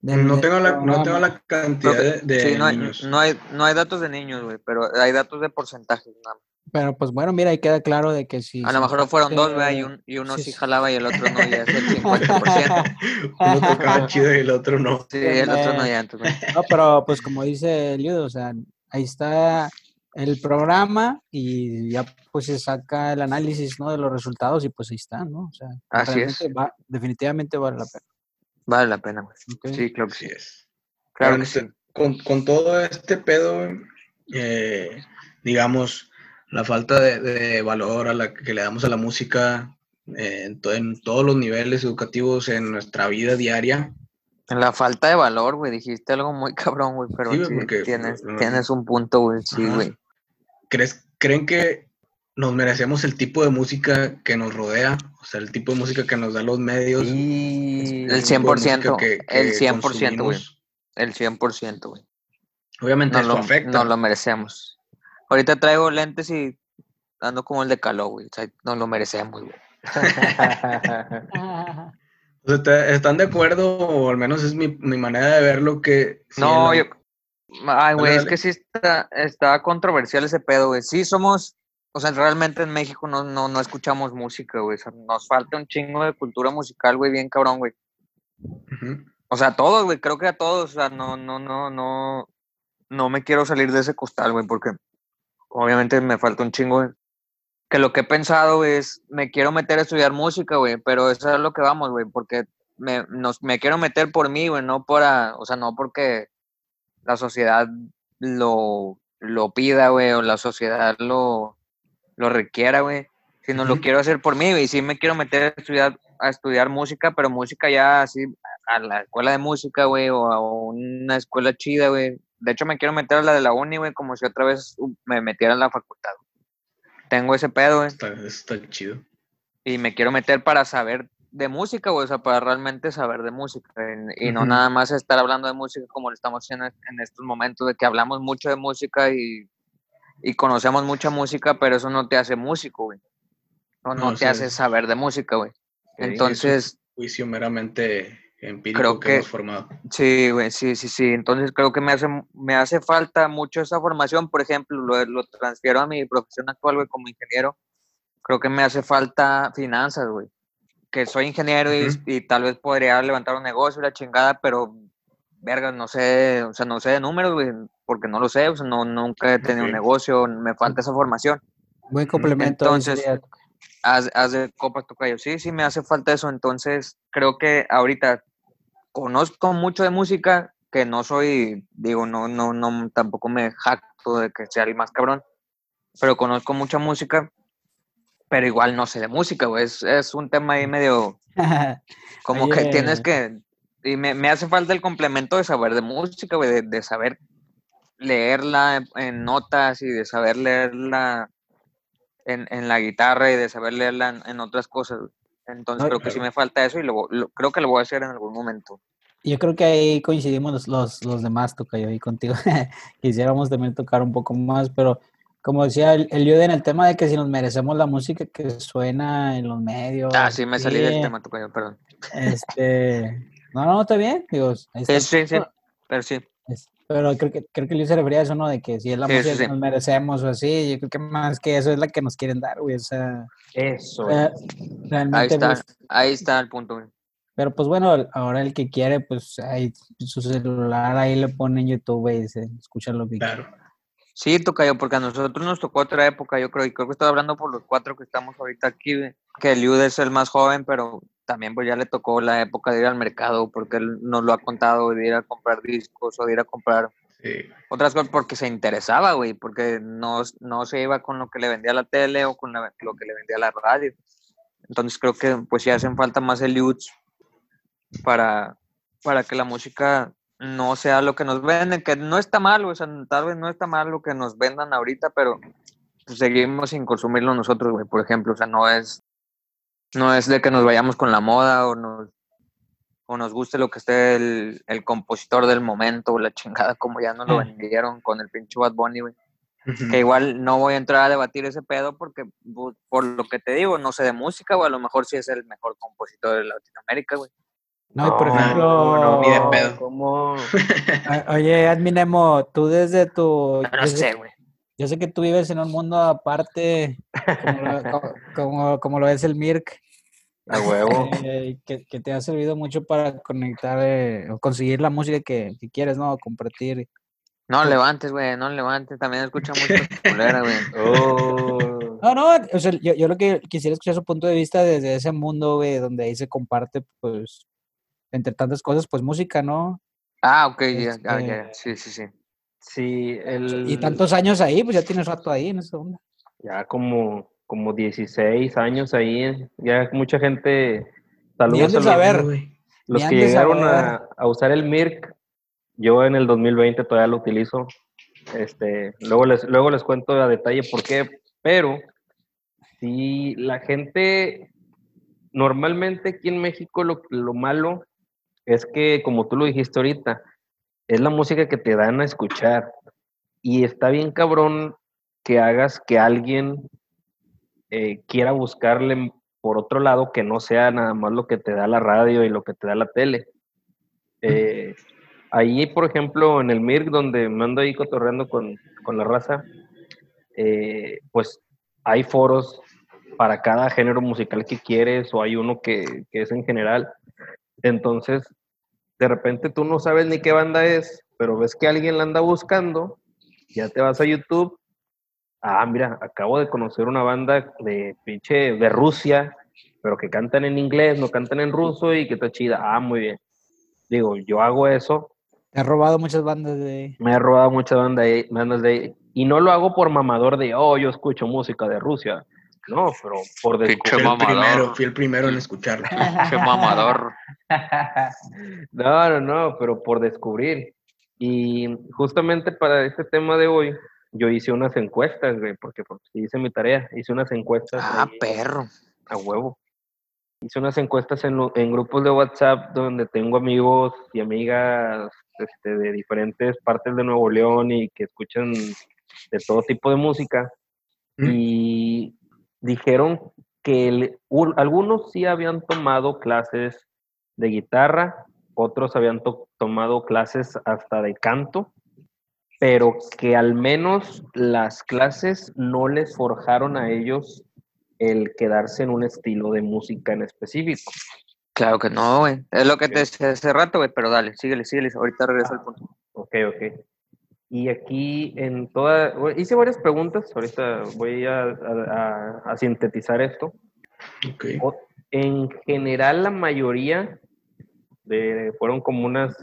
No, tengo la, no tengo la cantidad de, de sí, no hay, niños. no, hay, no hay datos de niños, güey, pero hay datos de porcentajes. nada más. Pero pues bueno, mira, ahí queda claro de que si. A lo mejor fueron dos, ¿verdad? Y, un- y uno sí, sí sí. jalaba y el otro no, y es el [LAUGHS] 50%. [LAUGHS] Uno [LAUGHS] tocaba chido y el otro no. Sí, el otro no ya, entonces. No, pero pues como dice Liudo, o sea, ahí está el programa y ya pues se saca el análisis, ¿no? De los resultados y pues ahí está, ¿no? O sea, Así es. va- definitivamente vale la pena. Vale la pena, güey. Sí, claro que sí. es. Claro Bueno, que sí. con, con todo este pedo, güey, eh, digamos, la falta de, de valor a la que le damos a la música eh, en, to- en todos los niveles educativos en nuestra vida diaria, La falta de valor, güey, dijiste algo muy [LAUGHS] cabrón, güey, pero Sí, sí, güey, porque, tienes, tienes un punto, güey, sí, güey. ¿crees, ¿creen que nos merecemos el tipo de música que nos rodea? O sea, el tipo de música que nos da los medios. Y el el tipo de música 100%, que- el que 100%, güey. consumimos. El 100%, güey. Obviamente Nos eso lo, afecta. nos lo merecemos. Ahorita traigo lentes y ando como el de calor, güey. O sea, nos lo merecemos, güey. [LAUGHS] O sea, ¿te- ¿Están de acuerdo? O al menos es mi, mi manera de verlo que... No, yo. Ay, güey, es que sí está, está controversial ese pedo, güey. Sí somos. O sea, realmente en México no, no, no escuchamos música, güey. O sea, nos falta un chingo de cultura musical, güey, bien cabrón, güey. O sea, a todos, güey, creo que a todos. O sea, no, no, no, no. No me quiero salir de ese costal, güey, porque obviamente me falta un chingo, güey. Que lo que he pensado es, me quiero meter a estudiar música, güey, pero eso es lo que vamos, güey, porque me, nos, me quiero meter por mí, güey, no para, o sea, no porque la sociedad lo, lo pida, güey, o la sociedad lo, lo requiera, güey, sino lo Ujú. quiero hacer por mí, güey, sí me quiero meter a estudiar, a estudiar música, pero música ya así, a la escuela de música, güey, o a una escuela chida, güey. De hecho, me quiero meter a la de la uni, güey, como si otra vez uh, me metiera en la facultad. Tengo ese pedo, güey, Está, está chido. y me quiero meter para saber de música, güey, o sea, para realmente saber de música, y, y no Ujú. nada más estar hablando de música como lo estamos haciendo en estos momentos, de que hablamos mucho de música y, y conocemos mucha música, pero eso no te hace músico, güey. O no, No, te eso hace es- saber de música, güey. Sí, Entonces, Juicio meramente empírico Creo que, que- hemos formado. Sí, güey, sí, sí, sí. Entonces creo que me hace, me hace falta mucho esa formación. Por ejemplo, lo, lo transfiero a mi profesión actual, güey, como ingeniero. Creo que me hace falta finanzas, güey. Que soy ingeniero y, Ujú. y tal vez podría levantar un negocio, la chingada, pero, verga, no sé, o sea, no sé de números, güey, porque no lo sé, o sea, no, nunca he tenido un negocio, me falta esa formación. Buen complemento. Entonces. Haz, haz de copas tocayo. Sí, sí, me hace falta eso. Entonces, creo que ahorita conozco mucho de música, que no soy, digo, no, no, no, tampoco me jacto de que sea el más cabrón, pero conozco mucha música, pero igual no sé de música, güey. Es, es un tema ahí medio, [LAUGHS] como que Oye. tienes que, y me, me hace falta el complemento de saber de música, güey, de, de saber leerla en, notas y de saber leerla en, en la guitarra y de saber leerla en, en otras cosas. Entonces No, creo que sí me falta eso y lo, lo- creo que lo voy a hacer en algún momento. Yo creo que ahí coincidimos los, los, los demás, Tocayo, ahí contigo. [LAUGHS] Quisiéramos también tocar un poco más, pero como decía el, el en el tema de que si nos merecemos la música que suena en los medios. Ah, sí, me salí del tema, tocayo, perdón. Este, no, no, está bien, digo, ahí está Sí, sí, pero sí. Es- Pero creo que, creo que Luis se refería a eso, ¿no? De que si es la Sí, música sí, que nos merecemos o así, yo creo que más que eso es la que nos quieren dar, güey. O sea, Eso. eh, Ahí realmente, está, pues, ahí está el punto. güey. pero pues bueno, ahora el que quiere, pues ahí su celular ahí le pone en YouTube y se escucha lo que Claro. Sí, tocayo, porque a nosotros nos tocó otra época, yo creo, y creo que estoy hablando por los cuatro que estamos ahorita aquí, que Liud es el más joven, pero también pues ya le tocó la época de ir al mercado, porque él nos lo ha contado, de ir a comprar discos o de ir a comprar Sí. otras cosas porque se interesaba, güey, porque no, no se iba con lo que le vendía la tele o con la- lo que le vendía la radio. Entonces creo que pues sí hacen falta más el youths para, para que la música no sea lo que nos venden, que no está mal, o sea, tal vez no está mal lo que nos vendan ahorita, pero pues, seguimos sin consumirlo nosotros, güey, por ejemplo, o sea, no es, no es de que nos vayamos con la moda o nos, o nos guste lo que esté el, el compositor del momento o la chingada, como ya nos lo Ah. vendieron con el pinche Bad Bunny, güey. Que igual no voy a entrar a debatir ese pedo porque, por lo que te digo, no sé de música, o a lo mejor sí es el mejor compositor de Latinoamérica, güey. No, por No, ejemplo, no, ni de pedo. Oye, Adminemo, tú desde tu... No, no sé- sé, güey. Yo sé que tú vives en un mundo aparte, como lo, [LAUGHS] co- como, como lo es el Mirk, A huevo. eh, que, que te ha servido mucho para conectar eh, o conseguir la música que, que quieres, ¿no? Compartir. No levantes, güey, no levantes. También escucha mucho [LAUGHS] culera, güey. Oh. No, no, o sea, yo, yo lo que quisiera escuchar su punto de vista desde ese mundo, güey, donde ahí se comparte, pues, entre tantas cosas, pues música, ¿no? Ah, ok, ya, ya, Este- ya. Sí, sí, sí. Sí, el... Y tantos años ahí, pues ya tienes rato ahí en esa onda. Ya como, como 16 años ahí, ya mucha gente... Saludos a los, saber. Los que llegaron a, a usar el MIRC. Yo en el 2020 todavía lo utilizo. Este, luego, les, luego les cuento a detalle por qué, pero sí, la gente, normalmente aquí en México lo, lo malo es que, como tú lo dijiste ahorita, es la música que te dan a escuchar. Y está bien cabrón que hagas que alguien eh, quiera buscarle por otro lado que no sea nada más lo que te da la radio y lo que te da la tele. Eh, ahí, por ejemplo, en el MIRC, donde me ando ahí cotorreando con, con la raza, eh, pues hay foros para cada género musical que quieres o hay uno que, que es en general. Entonces, de repente tú no sabes ni qué banda es, pero ves que alguien la anda buscando, ya te vas a YouTube Ah, mira, acabo de conocer una banda de pinche de Rusia, pero que cantan en inglés, no cantan en ruso y que está chida. Ah, muy bien. Digo, yo hago eso, Te has robado muchas bandas de. me he robado muchas bandas de, bandas de y no lo hago por mamador de, oh, yo escucho música de Rusia. No, pero por descubrir. el primero, fui el primero en escucharlo. Qué mamador. [LAUGHS] no, no, no, pero por descubrir. Y justamente para este tema de hoy, yo hice unas encuestas, güey, porque pues, hice mi tarea, hice unas encuestas Ah, ahí perro. a huevo. Hice unas encuestas en, en grupos de WhatsApp donde tengo amigos y amigas este, de diferentes partes de Nuevo León y que escuchan de todo tipo de música. Mm. Y dijeron que el- algunos sí habían tomado clases de guitarra, otros habían to- tomado clases hasta de canto, pero que al menos las clases no les forjaron a ellos el quedarse en un estilo de música en específico. Claro que no, güey. Es lo que te decía hace rato, güey, pero dale, síguele, síguele. Ahorita regreso al punto. Ok, ok. Y aquí en toda, hice varias preguntas, ahorita voy a, a- a- a sintetizar esto. Ok. O- En general, la mayoría de, fueron como unas,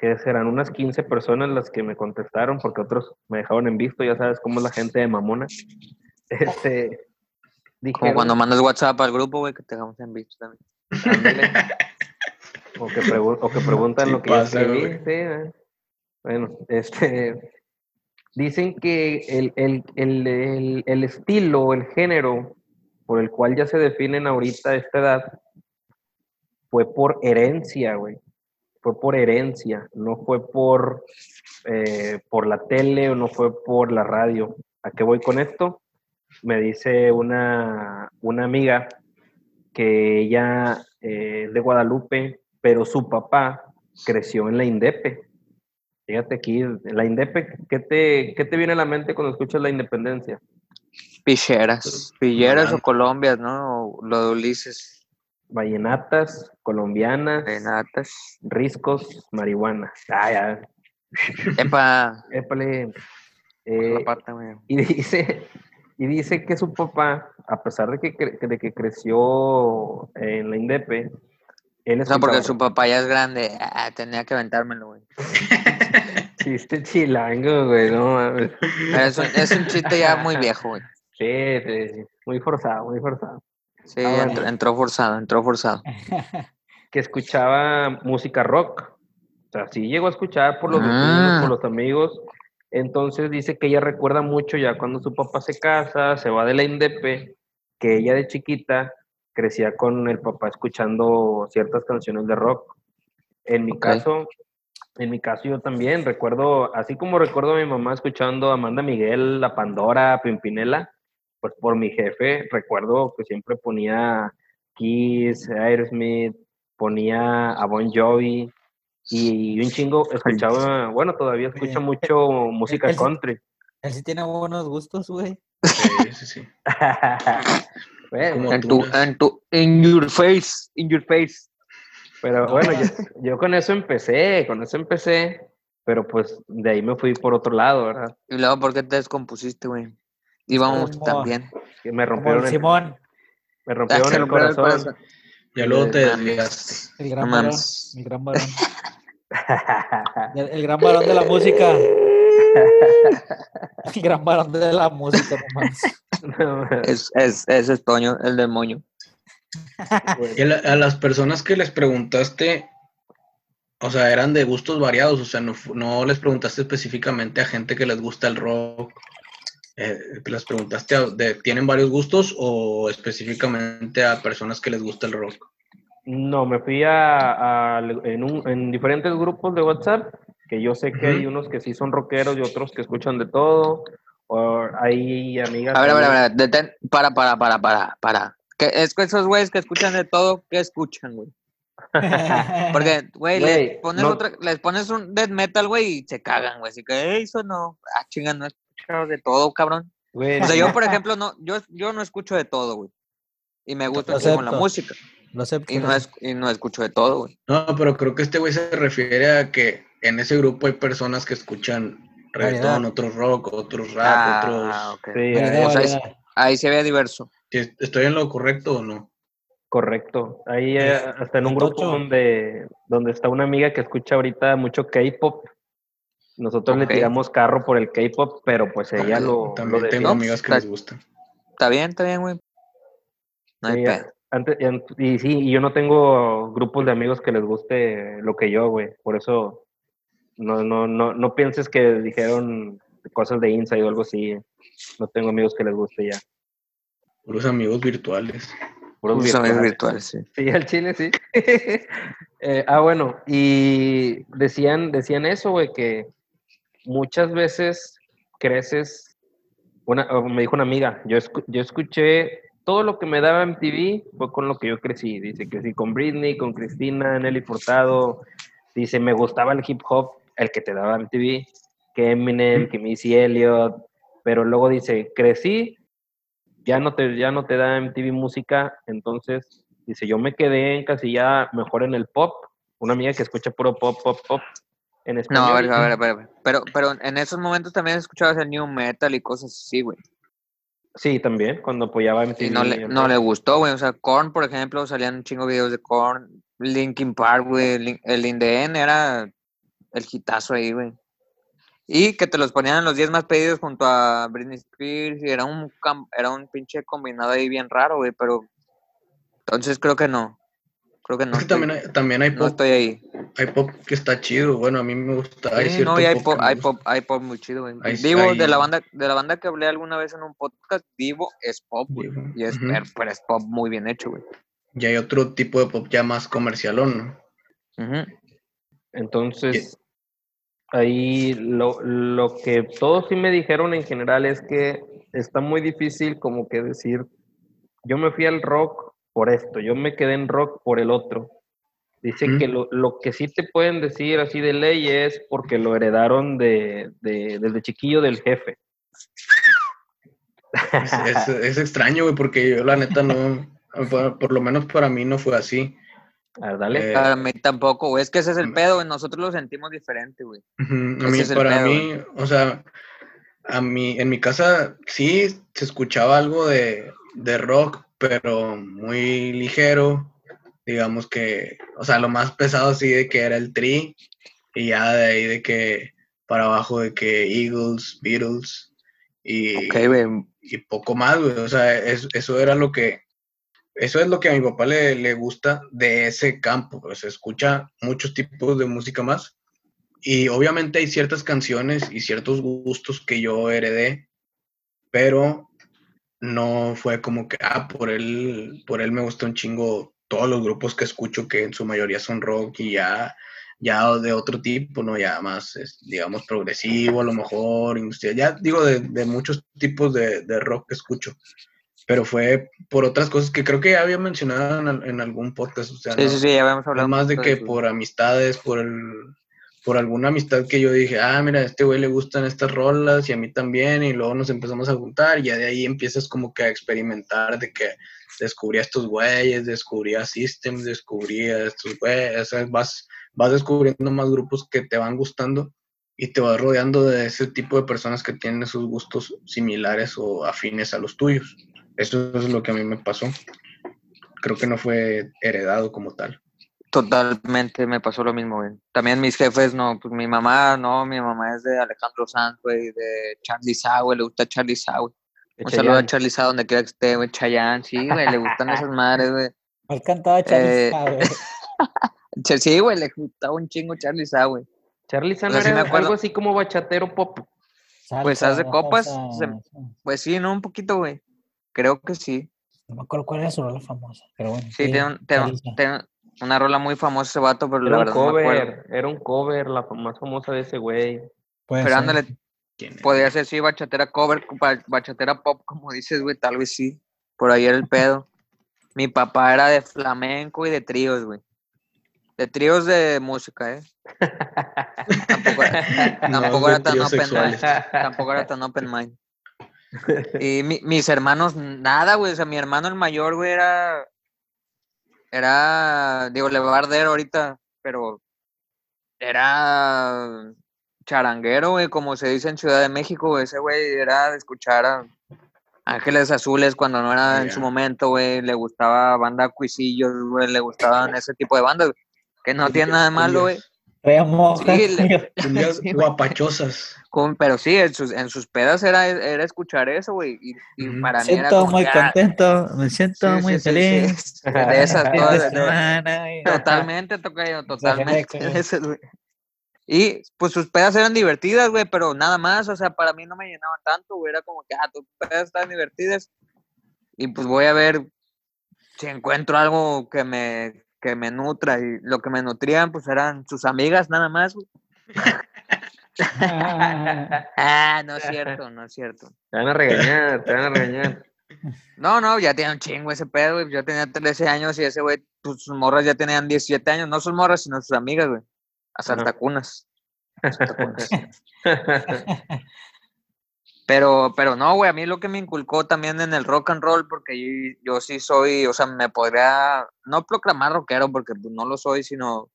que serán unas 15 personas las que me contestaron, porque otros me dejaron en visto, ya sabes cómo es la gente de mamona. Este, Como dijeron- cuando mandas WhatsApp al grupo, güey, que te dejamos en visto también. O, que o que preguntan Sí lo que pasa. Bueno, [LAUGHS] este, dicen que el, el, el, el, estilo, el género por el cual ya se definen ahorita esta edad fue por herencia, güey. Fue por herencia, no fue por, eh, por la tele o no fue por la radio. ¿A qué voy con esto? Me dice una, una amiga que ella eh, es de Guadalupe, pero su papá creció en la Indepe. Fíjate aquí, la Indepe, ¿qué te, qué te viene a la mente cuando escuchas la independencia? Picheras. Pilleras o. Colombias, ¿no? O lo de Ulises. Vallenatas, colombianas, Renatas. riscos, marihuana. Ah, ya. Epa. [LAUGHS] Épale. Eh, pata, y dice, y dice que su papá, a pesar de que, cre- de que creció en la Indepe, él O sea, porque su papá ya es grande. Ah, tenía que aventármelo, güey. [LAUGHS] Chiste chilango, güey, no mames. Es un, es un chiste ya muy [LAUGHS] viejo, güey. Sí, sí, sí. Muy forzado, muy forzado. Sí, Ah, bueno. entró, entró forzado, entró forzado. [LAUGHS] Que escuchaba música rock. O sea, sí llegó a escuchar por los vecinos, Ah. por los amigos. Entonces dice que ella recuerda mucho ya cuando su papá se casa, se va de la Indepe, que ella de chiquita crecía con el papá escuchando ciertas canciones de rock. En mi caso, en mi caso yo también recuerdo, así como recuerdo a mi mamá escuchando a Amanda Miguel, La Pandora, Pimpinela, pues por mi jefe recuerdo que siempre ponía Kiss, Aerosmith, ponía a Bon Jovi y un chingo escuchaba, bueno, todavía escucha mucho música country. Él sí tiene buenos gustos, güey. Sí, sí, sí. [LAUGHS] Bueno, tu, ¿no? en tu, in your face, in your face. pero bueno, yo, yo con eso empecé, con eso empecé, pero pues de ahí me fui por otro lado, ¿verdad? Y luego, ¿por qué te descompusiste, güey? Íbamos Como- también. Que me rompieron el Simón, me rompieron el rompió el corazón. Ya luego te desligaste. el gran No varón. El gran varón. [LAUGHS] El, el gran varón de la música. [LAUGHS] El gran varón de la música, no mames. Es, es, es Toño, el demonio. Y a, la- a las personas que les preguntaste, o sea, eran de gustos variados, o sea, no, no les preguntaste específicamente a gente que les gusta el rock. Eh, les preguntaste, a- de, ¿tienen varios gustos o específicamente a personas que les gusta el rock? No, me fui a, a- en, un- en diferentes grupos de WhatsApp, que yo sé que hay unos que sí son rockeros y otros que escuchan de todo. O hay amigas. A ver, a ver, a ver, detén, para, para, para, para, para. ¿Qué, es que esos güeyes que escuchan de todo, ¿qué escuchan, güey? [LAUGHS] Porque, güey, les pones no- otra, les pones un death metal, güey, y se cagan, güey. Así que, "Ey, eso no. Ah, chinga, no he escuchado de todo, cabrón. Güey, O sea, yo, no- por ejemplo, no, yo, yo no escucho de todo, güey. Y me gusta chingo la música. Lo acepto. Y no, es, y no escucho de todo, güey. No, pero creo que este güey se refiere a que en ese grupo hay personas que escuchan reggaetón, otros rock, otros rap, Ah, otros... Sí, Variedad, ahí- o sea, variedad. Ahí se ve diverso. ¿Estoy en lo correcto o no? correcto. Ahí eh, hasta en un ¿El grupo Tocho? donde, donde está una amiga que escucha ahorita mucho K-pop. Nosotros le tiramos carro por el K-pop, pero pues ella lo, También lo tengo amigas que está- les gustan. Está bien, está bien, güey. No hay antes- y an- y sí, y yo no tengo grupos de amigos que les guste lo que yo, güey. Por eso no, no, no, no pienses que dijeron cosas de Inside o algo así. No tengo amigos que les guste ya. Puros amigos virtuales. Puros Unos amigos virtuales. sí. Sí, al chile, sí. [LAUGHS] Eh, ah, bueno, y decían, decían eso, güey, que muchas veces creces, una, me dijo una amiga, yo, escu- yo escuché todo lo que me daba MTV fue con lo que yo crecí. Dice, crecí con Britney, con Cristina, Nelly Furtado. Dice, me gustaba el hip hop, el que te daba MTV, que Eminem, que Missy Elliott, pero luego dice, crecí, ya no te, ya no te da MTV música, entonces dice, yo me quedé encasillada mejor en el pop, una amiga que escucha puro pop, pop, pop en español. No, a ver, a ver, a ver, a ver. Pero, pero en esos momentos también escuchabas el new metal y cosas así, güey. Sí, también, cuando apoyaba MTV. Y no le, no le gustó, güey. O sea, Korn, por ejemplo, salían un chingo de videos de Korn. Linkin Park, güey. El In The End era el hitazo ahí, güey. Y que te los ponían en los 10 más pedidos junto a Britney Spears. Y era un, era un pinche combinado ahí bien raro, güey. Pero entonces creo que no. Creo que no. es que estoy, también hay, también hay no pop, estoy ahí. hay pop que está chido. Bueno, a mí me gusta. Hay cierto no, y hay pop hay pop, hay pop muy chido, güey. Hay- Divo, hay- de la banda, de la banda que hablé alguna vez en un podcast, Divo es pop, güey. Divo, Y es, pero, pero es pop muy bien hecho, güey. Y hay otro tipo de pop ya más comercialón, ¿no? Entonces, ahí lo, lo que todos sí me dijeron en general es que está muy difícil como que decir, yo me fui al rock por esto, yo me quedé en rock por el otro. Dice Mm. que lo, lo que sí te pueden decir así de ley es porque lo heredaron de, de- desde chiquillo del jefe. Es, es- es extraño, güey, porque yo la neta no, por, por lo menos para mí no fue así. A ver, dale. Eh, Para mí tampoco, güey. Es que ese es el pedo, güey. Nosotros lo sentimos diferente, güey. A mí, para pedo, mí, o sea, a mí, en mi casa sí se escuchaba algo de, de rock, pero muy ligero. Digamos que, o sea, lo más pesado sí de que era el tri, y ya de ahí de que para abajo de que Eagles, Beatles, y, y poco más, güey. O sea, es- eso era lo que, eso es lo que a mi papá le, le gusta de ese campo. Pues se escucha muchos tipos de música más. Y obviamente hay ciertas canciones y ciertos gustos que yo heredé, pero no fue como que, ah, por él, por él me gusta un chingo todos los grupos que escucho, que en su mayoría son rock y ya, ya de otro tipo, ¿no? Ya más, digamos, progresivo a lo mejor, industrial, ya digo de, de muchos tipos de, de rock que escucho. Pero fue por otras cosas que creo que ya había mencionado en, al- en algún podcast. O sea, Sí, no- sí, sí, ya habíamos hablado. más de que por amistades, por el, por alguna amistad que yo dije, ah, mira, a este güey le gustan estas rolas y a mí también, y luego nos empezamos a juntar, y ya de ahí empiezas como que a experimentar de que descubrí a estos güeyes, descubrí a Systems, descubrí a estos güeyes, o sea, vas, vas descubriendo más grupos que te van gustando y te vas rodeando de ese tipo de personas que tienen esos gustos similares o afines a los tuyos. Eso es lo que a mí me pasó. Creo que no fue heredado como tal. Totalmente me pasó lo mismo, güey. También mis jefes, no, pues mi mamá, no, mi mamá es de Alejandro Sanz, güey, de Charlie Sa, güey, le gusta Charlie Sa, güey. Un saludo a. Charlie Sa donde quiera que esté, güey, Chayanne, sí, güey, le gustan esas [LAUGHS] madres, güey. ¿Cuál cantaba Charlie Eh, Sa, güey? [LAUGHS] Sí, güey, le gustaba un chingo Charlie Sa, güey. Charlie San o sea, sí me era algo así como bachatero pop. pues, Salsa, copas, se- Pues sí, ¿no? Un poquito, güey. Creo que sí. No me acuerdo cuál era su rola famosa, pero bueno. Sí, tiene, un- tiene- Charlie Sa. tiene una rola muy famosa ese vato, pero la Era un verdad no me acuerdo. cover, era un cover, la más famosa de ese güey. Puede Pero ser. ándale, ¿Quién es? podría ser sí, bachatera cover, ba- bachatera pop, como dices, güey, tal vez sí. Por ahí era el pedo. Mi papá era de flamenco y de tríos, güey. De tríos de música, ¿eh? [LAUGHS] Tampoco [LAUGHS] era, No, tampoco era tan open mind. Tampoco era tan open mind. [LAUGHS] Y mi- mis hermanos, nada, güey. O sea, mi hermano el mayor, güey, era. Era. Digo, le va a arder ahorita, pero. Era. charanguero, güey, como se dice en Ciudad de México, güey. Ese güey era de escuchar a Ángeles Azules cuando no era en su momento, güey. Le gustaba banda Cuisillos, güey. Le gustaban ese tipo de bandas, güey, Que no tiene nada de malo, güey. Fea moja. Sí, le- [LAUGHS] guapachosas. Con- Pero sí, en sus, en sus pedas era, era escuchar eso, güey. Y, y para Me mí era siento como muy ah, contento, me siento sí, muy sí, feliz. sí. [LAUGHS] De esas, todas, de- semana, y- Totalmente, tocayo, totalmente. [LAUGHS] Y pues sus pedas eran divertidas, güey, pero nada más, o sea, para mí no me llenaban tanto, güey, era como que, ah, tus pedas están divertidas. Y pues voy a ver si encuentro algo que me, que me nutra. Y lo que me nutrían, pues eran sus amigas, nada más, güey. [LAUGHS] Ah, no es cierto, no es cierto. Te van a regañar, te van a regañar. No, no, ya tiene un chingo ese pedo, güey. Yo tenía 13 años y ese güey, pues sus morras ya tenían 17 años. No sus morras, sino sus amigas, güey. Asaltacunas. Asaltacunas. [LAUGHS] Pero, pero no, güey, a mí lo que me inculcó también en el rock and roll, porque yo, yo sí soy, o sea, me podría, no proclamar rockero, porque pues, no lo soy, sino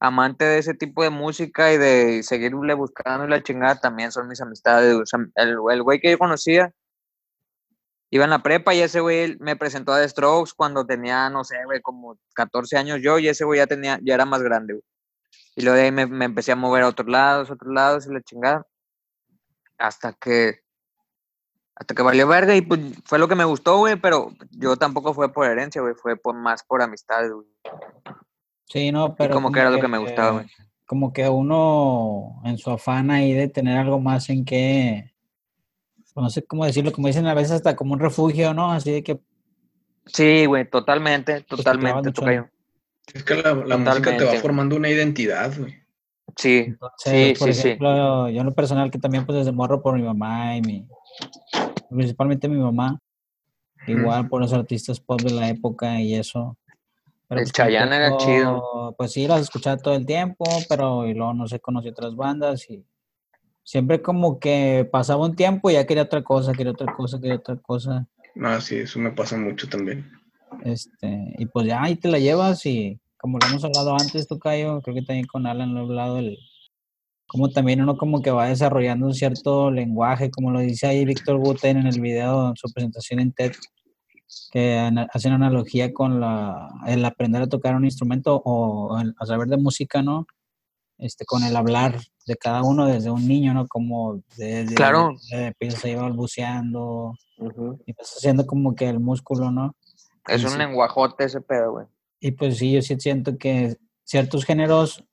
amante de ese tipo de música y de seguirle buscando la chingada también son mis amistades. O sea, el, güey que yo conocía iba en la prepa y ese güey me presentó a The Strokes cuando tenía, no sé, güey, como 14 años yo y ese güey ya tenía, ya era más grande, güey. Y luego de ahí me, me empecé a mover a otros lados, otros lados y la chingada. Hasta que, hasta que valió verga y pues fue lo que me gustó, güey, pero yo tampoco fue por herencia, güey, fue por, más por amistades, güey. Sí, no, pero. como que era lo que me gustaba, güey. Como que uno, en su afán ahí de tener algo más en que. No sé cómo decirlo, como dicen a veces hasta como un refugio, ¿no? Así de que. Sí, güey, totalmente, te clavas totalmente, tocayo. Es que la, la música te va formando una identidad, güey. Sí, Entonces, Sí, por sí, sí. ejemplo, yo en lo personal que también pues desde morro por mi mamá y mi, principalmente mi mamá, igual por los artistas pop de la época y eso. El pues, Chayanne era chido. Pues sí, las escuchaba todo el tiempo, pero y luego no sé, conocí otras bandas y siempre como que pasaba un tiempo y ya quería otra cosa, quería otra cosa, quería otra cosa. Ah, sí, eso me pasa mucho también. Este, y pues ya ahí te la llevas y como lo hemos hablado antes, Tocayo, creo que también con Alan lo he hablado, el, como también uno como que va desarrollando un cierto lenguaje, como lo dice ahí Víctor Guten en el video, en su presentación en TED, que ana- hace una analogía con la, el aprender a tocar un instrumento o el- a saber de música, ¿no? Este, con el hablar de cada uno desde un niño, ¿no? Como desde Claro. empiezas a ir balbuceando Ujú. y vas haciendo como que el músculo, ¿no? es un sí. lenguajote ese pedo, güey. Y pues sí, yo sí siento que ciertos géneros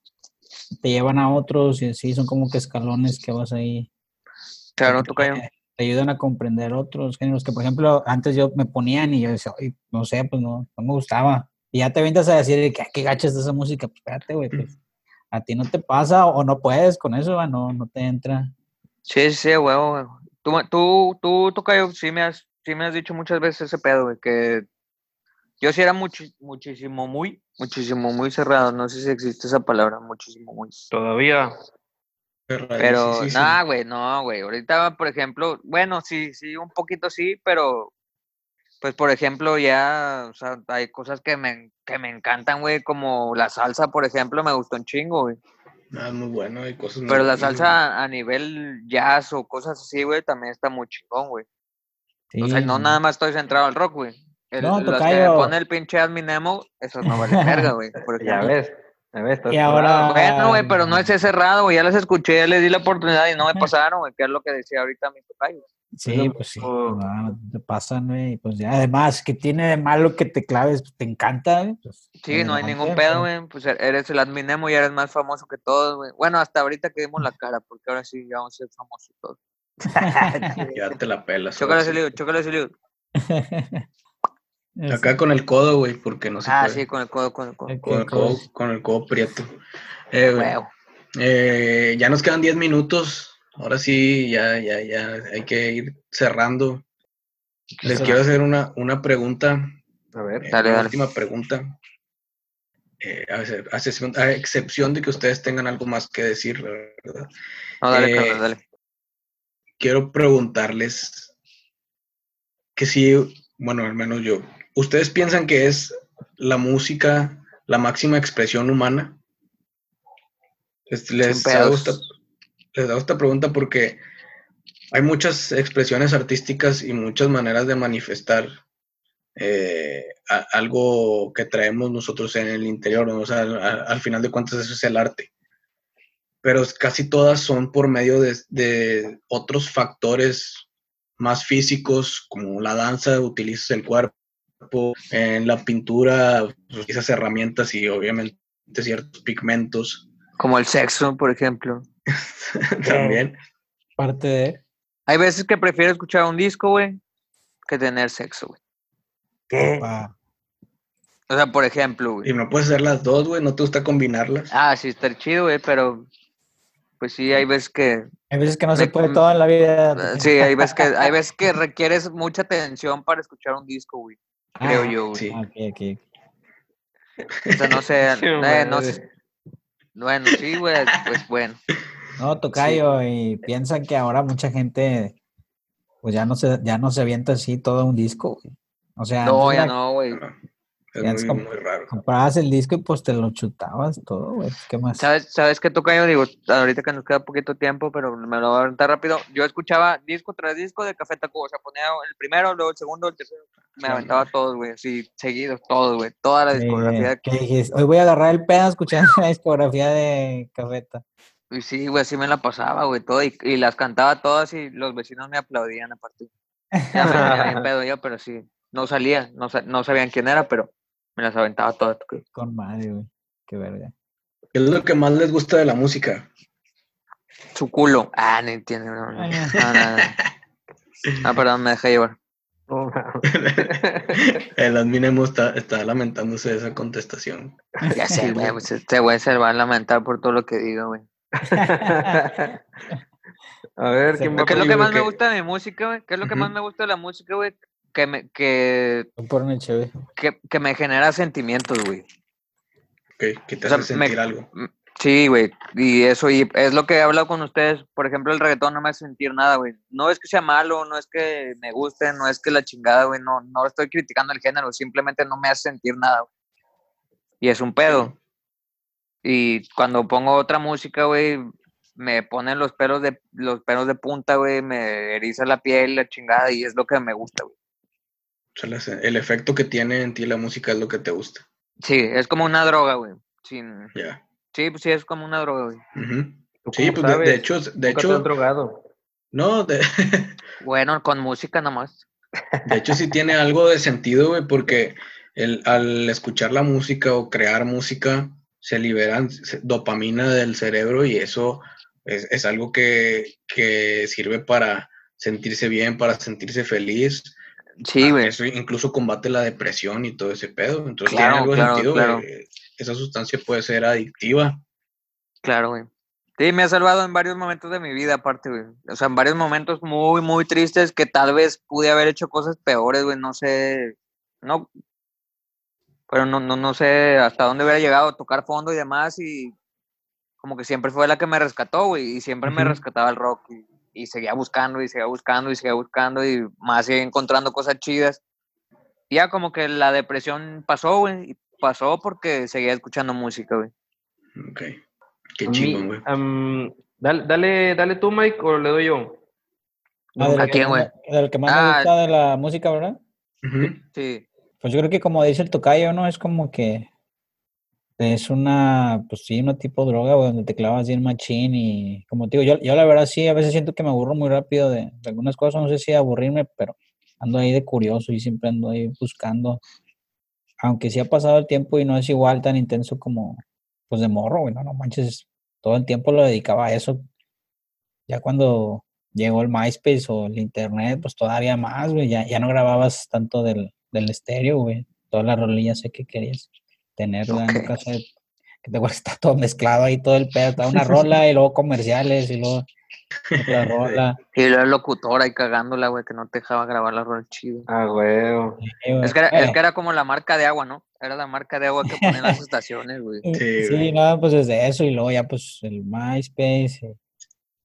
te llevan a otros y sí, son como que escalones que vas ahí. Claro, tocayo. te, ayudan a comprender otros géneros que, por ejemplo, antes yo me ponían y yo decía, "Ay, no sé, pues no, no me gustaba. Y ya te vienes a decir, que qué gacha es esa música. Pues espérate, güey, pues a ti no te pasa o no puedes con eso, va, no, no te entra. Sí, sí, sí, huevo, güey. Tú, tú, tú, Tocayo, sí me has, sí me has dicho muchas veces ese pedo, güey, que yo sí era muchísimo, muy, muchísimo, muy cerrado. No sé si existe esa palabra, muchísimo, muy. Todavía. Pero, nada, güey, no, güey. Ahorita, por ejemplo, bueno, sí, sí, un poquito sí, pero, pues, por ejemplo, ya, o sea, hay cosas que me, que me encantan, güey, como la salsa, por ejemplo, me gustó un chingo, güey. Ah, muy bueno, hay cosas muy Pero la buenas, salsa a nivel jazz o cosas así, güey, también está muy chingón, güey. O sea, no nada más estoy centrado al rock, güey. El- No, los que pone el pinche Adminemo, eso no vale [LAUGHS] verga, güey. Ya ves. Ya ves. Y ahora-. Bueno, güey, pero no es cerrado, güey. Ya las escuché, ya les di la oportunidad y no me pasaron, güey, que es lo que decía ahorita mi tocayo. Sí, pues sí, Oh. no, te pasan, güey, y pues ya, además, que tiene de malo que te claves? Pues te encanta, güey, pues, Sí, no hay ningún pues. pedo, güey. Pues e- eres el Adminemo y eres más famoso que todos, güey. Bueno, hasta ahorita que dimos la cara, porque ahora sí ya vamos a ser famosos todos. [LAUGHS] [LAUGHS] Ya te la pelas. Chócale ese lío, chócale ese Acá con el codo, güey, porque no se Ah, puede. sí, con el codo, con el codo. Con el ¿Qué codo, con el codo prieto. Eh, eh, ya nos quedan 10 minutos. Ahora sí, ya, ya, ya hay que ir cerrando. Les quiero hacer una, una pregunta. A ver. eh, Dale, una dale. última pregunta. Eh, a, a excepción, a excepción de que ustedes tengan algo más que decir, la ¿verdad? No, dale, Eh, carnal, dale. quiero preguntarles que si, bueno, al menos yo, ¿ustedes piensan que es la música la máxima expresión humana? ¿Les, les Sin ha pedos. gustado? les hago esta pregunta porque hay muchas expresiones artísticas y muchas maneras de manifestar eh, a- algo que traemos nosotros en el interior, ¿no? o sea, al, al final de cuentas eso es el arte. Pero casi todas son por medio de, de otros factores más físicos, como la danza, utilizas el cuerpo, en la pintura, utilizas herramientas y obviamente ciertos pigmentos Como el sexo, por ejemplo. [LAUGHS] también. Parte de. Hay veces que prefiero escuchar un disco, güey, que tener sexo, güey. pa- O sea, por ejemplo, güey. Y no puedes hacer las dos, güey, no te gusta combinarlas. Ah, sí, está chido, güey, pero pues sí, hay veces que Hay veces que no se puede todo en la vida. Sí, hay veces que, hay veces que requieres mucha atención para escuchar un disco, güey. Creo Ah, yo, sí. ah, ok, ok. O sea, no sé, [LAUGHS] Sí, eh, no sé. Bueno, sí, güey, pues bueno. No, Tocayo, y piensan que ahora mucha gente, pues ya no se, ya no se avienta así todo un disco, güey. O sea, No, ya la- no, güey. Es muy, muy raro. comprabas el disco y pues te lo chutabas todo, güey. ¿Qué más? ¿Sabes, ¿Sabes qué toca yo? Digo, ahorita que nos queda poquito tiempo, pero me lo voy a aventar rápido. Yo escuchaba disco tras disco de Café Tacuba. O sea, ponía el primero, luego el segundo, el tercero. Me aventaba todos, güey, así, seguidos, todos, güey. Toda la Eh, discografía. ¿qué dijiste? Hoy voy a agarrar el pedo escuchando [LAUGHS] la discografía de Cafeta. Y sí, güey, así me la pasaba, güey, todo. Y, y las cantaba todas y los vecinos me aplaudían aparte. Ya me [LAUGHS] pedo yo, pero sí. No salía, no, sa- no sabían quién era, pero me las aventaba todas. Con madre, güey. Qué verga. ¿Qué es lo que más les gusta de la música? Su culo. Ah, no entiendo. No, no, no, no, no. Ah, perdón, me dejé llevar. [LAUGHS] El admin está, está lamentándose de esa contestación. Ya sé, güey, pues este güey se va a lamentar por todo lo que digo, güey. [LAUGHS] A ver, Se ¿quién me va ¿Qué es lo que más me gusta de mi música, güey? ¿Qué es lo que más me gusta de la música, güey? Que me, que, que, que me genera sentimientos, güey. Que, que te O sea, hace me- sentir algo. Sí, güey, y eso, y es lo que he hablado con ustedes. Por ejemplo, el reggaetón no me hace sentir nada, güey. No es que sea malo, no es que me guste, no es que la chingada, güey. No, no estoy criticando el género, simplemente no me hace sentir nada, güey. Y es un pedo. Y cuando pongo otra música, güey, me ponen los pelos de los pelos de punta, güey, me eriza la piel, la chingada, y es lo que me gusta, güey. El efecto que tiene en ti la música es lo que te gusta. Sí, es como una droga, güey. Sin... Sí, pues sí, es como una droga, güey. Ujú. ¿Tú Sí, pues de, hecho, de ¿Nunca te has hecho, drogado? no, de, [LAUGHS] Bueno, con música nomás. de hecho sí tiene algo de sentido, güey, porque el, al escuchar la música o crear música, se liberan dopamina del cerebro y eso es, es algo que, que sirve para sentirse bien, para sentirse feliz. Sí, Ah, güey. Eso incluso combate la depresión y todo ese pedo. Entonces Claro, tiene algo claro, sentido, claro. Esa sustancia puede ser adictiva. Claro, güey. Sí, me ha salvado en varios momentos de mi vida, aparte, güey. O sea, en varios momentos muy, muy tristes que tal vez pude haber hecho cosas peores, güey. No sé. No. Pero no, no, no sé hasta dónde hubiera llegado a tocar fondo y demás. Y como que siempre fue la que me rescató, güey. Y siempre me rescataba el rock. Y, y seguía buscando, y seguía buscando, y seguía buscando. Y más seguía encontrando cosas chidas. Y ya como que la depresión pasó, güey. Y pasó porque seguía escuchando música, güey. Ok. Qué chingón, güey. am, dale, dale, dale tú, Mike, o le doy yo. Ah, ¿A quién, güey? me- de lo que más me Ah. gusta de la música, ¿verdad? Sí. Pues yo creo que como dice el tocayo, ¿no? Es como que es una, pues sí, una tipo droga, güey, donde te clavas bien machín y como te digo, yo, yo la verdad sí, a veces siento que me aburro muy rápido de, de algunas cosas, no sé si aburrirme, pero ando ahí de curioso y siempre ando ahí buscando, aunque sí ha pasado el tiempo y no es igual tan intenso como, pues de morro, güey, no, no manches, todo el tiempo lo dedicaba a eso. Ya cuando llegó el MySpace o el internet, pues todavía más, güey, ya, ya no grababas tanto del, del estéreo, güey, todas las rolillas sé que querías tener, ¿verdad? En casa de- que te está [LAUGHS] todo mezclado ahí, todo el pedo, estaba una rola y luego comerciales y luego otra [LAUGHS] rola. Y luego el locutor ahí cagándola, güey, que no te dejaba grabar la rol chido. Ah. Sí, güey. Es que, era, es Eh, que era como la marca de agua, ¿no? Era la marca de agua que ponían las [LAUGHS] estaciones, güey. Sí, Sí, güey. nada, pues desde eso y luego ya pues el MySpace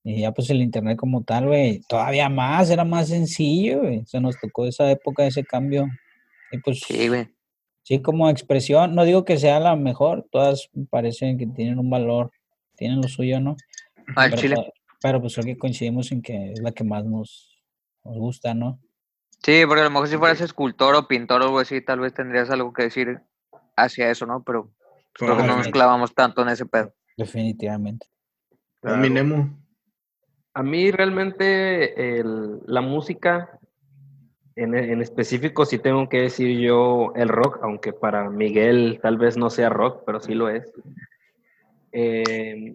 y, y ya pues el internet como tal, güey, todavía más, era más sencillo, güey, se nos tocó esa época, ese cambio. Y pues Sí, güey. Sí, como expresión, no digo que sea la mejor, todas parecen que tienen un valor, tienen lo suyo, ¿no? Al Pero chile. Pero pues creo que coincidimos en que es la que más nos, nos gusta, ¿no? Sí, porque a lo mejor si fueras escultor o pintor o algo así, tal vez tendrías algo que decir hacia eso, ¿no? Pero creo que no nos clavamos tanto en ese pedo. Definitivamente. A mí, Nemo. A mí realmente el- la música, en, en específico, sí tengo que decir yo el rock, aunque para Miguel tal vez no sea rock, pero sí lo es. Eh,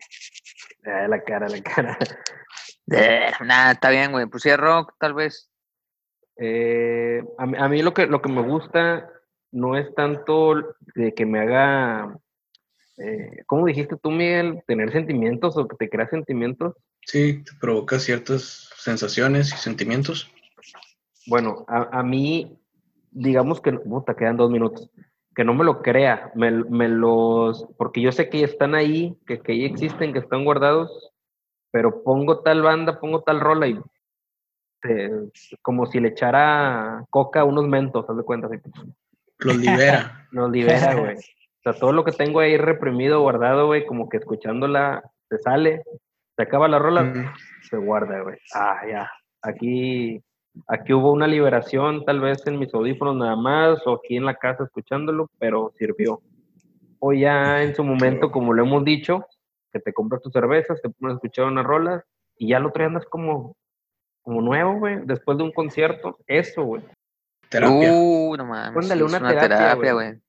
ah, la cara, la cara. Eh, Nada, está bien, güey. Pues sí, es rock, tal vez. Eh, a, mí- a mí lo que, lo que me gusta no es tanto de que me haga, eh, ¿cómo dijiste tú, Miguel? Tener sentimientos o que te crea sentimientos. Sí, te provoca ciertas sensaciones y sentimientos. Bueno, a, a mí, digamos que, puta, quedan dos minutos, que no me lo crea, me, me los, porque yo sé que están ahí, que, que ahí existen, que están guardados, pero pongo tal banda, pongo tal rola y eh, como si le echara coca a unos mentos, haz de cuenta, así, Los libera. [LAUGHS] nos libera, güey. O sea, todo lo que tengo ahí reprimido, guardado, güey, como que escuchándola, se sale, se acaba la rola, Mm, se guarda, güey. Ah, ya. Aquí, aquí hubo una liberación, tal vez en mis audífonos nada más, o aquí en la casa escuchándolo, pero sirvió. O ya en su momento, como lo hemos dicho, que te compras tus cervezas, te pones a escuchar unas rolas, y ya lo otro día andas como, como nuevo, güey, después de un concierto. Eso, güey. terapia. Uh, no mames. Es una una terapia, güey. güey.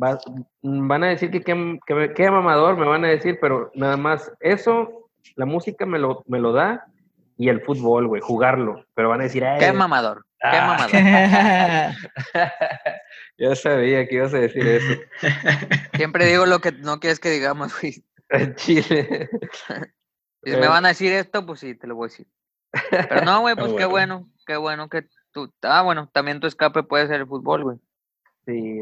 Va- van a decir que qué, que, me- qué mamador, me van a decir, pero nada más eso, la música me lo, me lo da y el fútbol, güey, jugarlo. Pero van a decir, "Ay, Qué mamador. Qué Ah. mamador. [LAUGHS] ya sabía que ibas a decir eso. Siempre digo lo que no quieres que digamos, güey. En Chile. [LAUGHS] Si Eh. me van a decir esto, pues sí, te lo voy a decir. Pero no, güey, pues qué bueno. qué bueno que tú. Ah, bueno, también tu escape puede ser el fútbol, güey. Sí,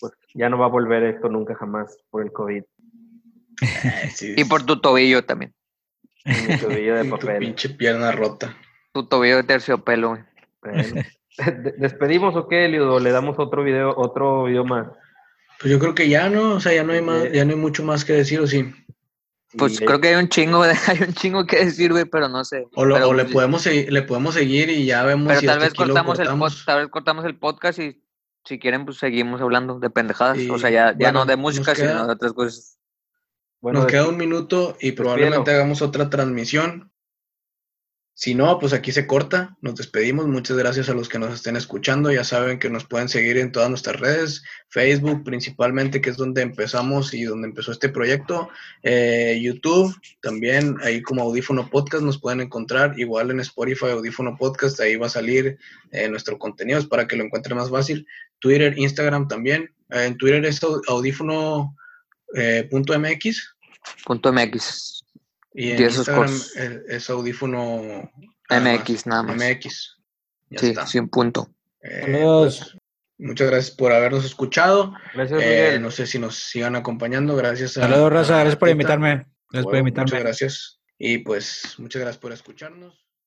pues ya no va a volver esto nunca jamás por el COVID. [LAUGHS] Sí, Y por tu tobillo también. Y mi tobillo de [LAUGHS] y tu pinche pierna rota. Tu tobillo de terciopelo, güey. Bueno. [LAUGHS] De- ¿Despedimos o qué, Liudo? ¿Le damos otro video, otro video más? Pues yo creo que ya no, o sea, ya no hay más, ya no hay mucho más que decir, o sí. Pues Y- creo que hay un chingo, de- [LAUGHS] hay un chingo que decir, güey, pero no sé. O, lo- Pero, o le podemos seguir, le podemos seguir y ya vemos Pero si tal vez lo cortamos el pod- cortamos. tal vez cortamos el podcast y si quieren, pues seguimos hablando de pendejadas. Y, o sea, ya, ya bueno, no de música, sino de otras cosas. Bueno, Nos queda un minuto y probablemente hagamos otra transmisión. Si no, pues aquí se corta. Nos despedimos. Muchas gracias a los que nos estén escuchando. Ya saben que nos pueden seguir en todas nuestras redes, Facebook principalmente, que es donde empezamos y donde empezó este proyecto. Eh, YouTube, también ahí como Audífono Podcast nos pueden encontrar. Igual en Spotify, Audífono Podcast, ahí va a salir eh, nuestro contenido es para que lo encuentren más fácil. Twitter, Instagram también. Eh, en Twitter es au- audífono eh, punto MX. Punto MX. Y en Instagram es, es audífono nada más, MX nada más. MX. Ya Sí, está. sin punto. Eh, Saludos. pues, muchas gracias por habernos escuchado. Gracias, Eh, no sé si nos sigan acompañando. Gracias a. Saludos, raza. Gracias por invitarme. Gracias por invitarme. Muchas gracias. Y pues muchas gracias por escucharnos.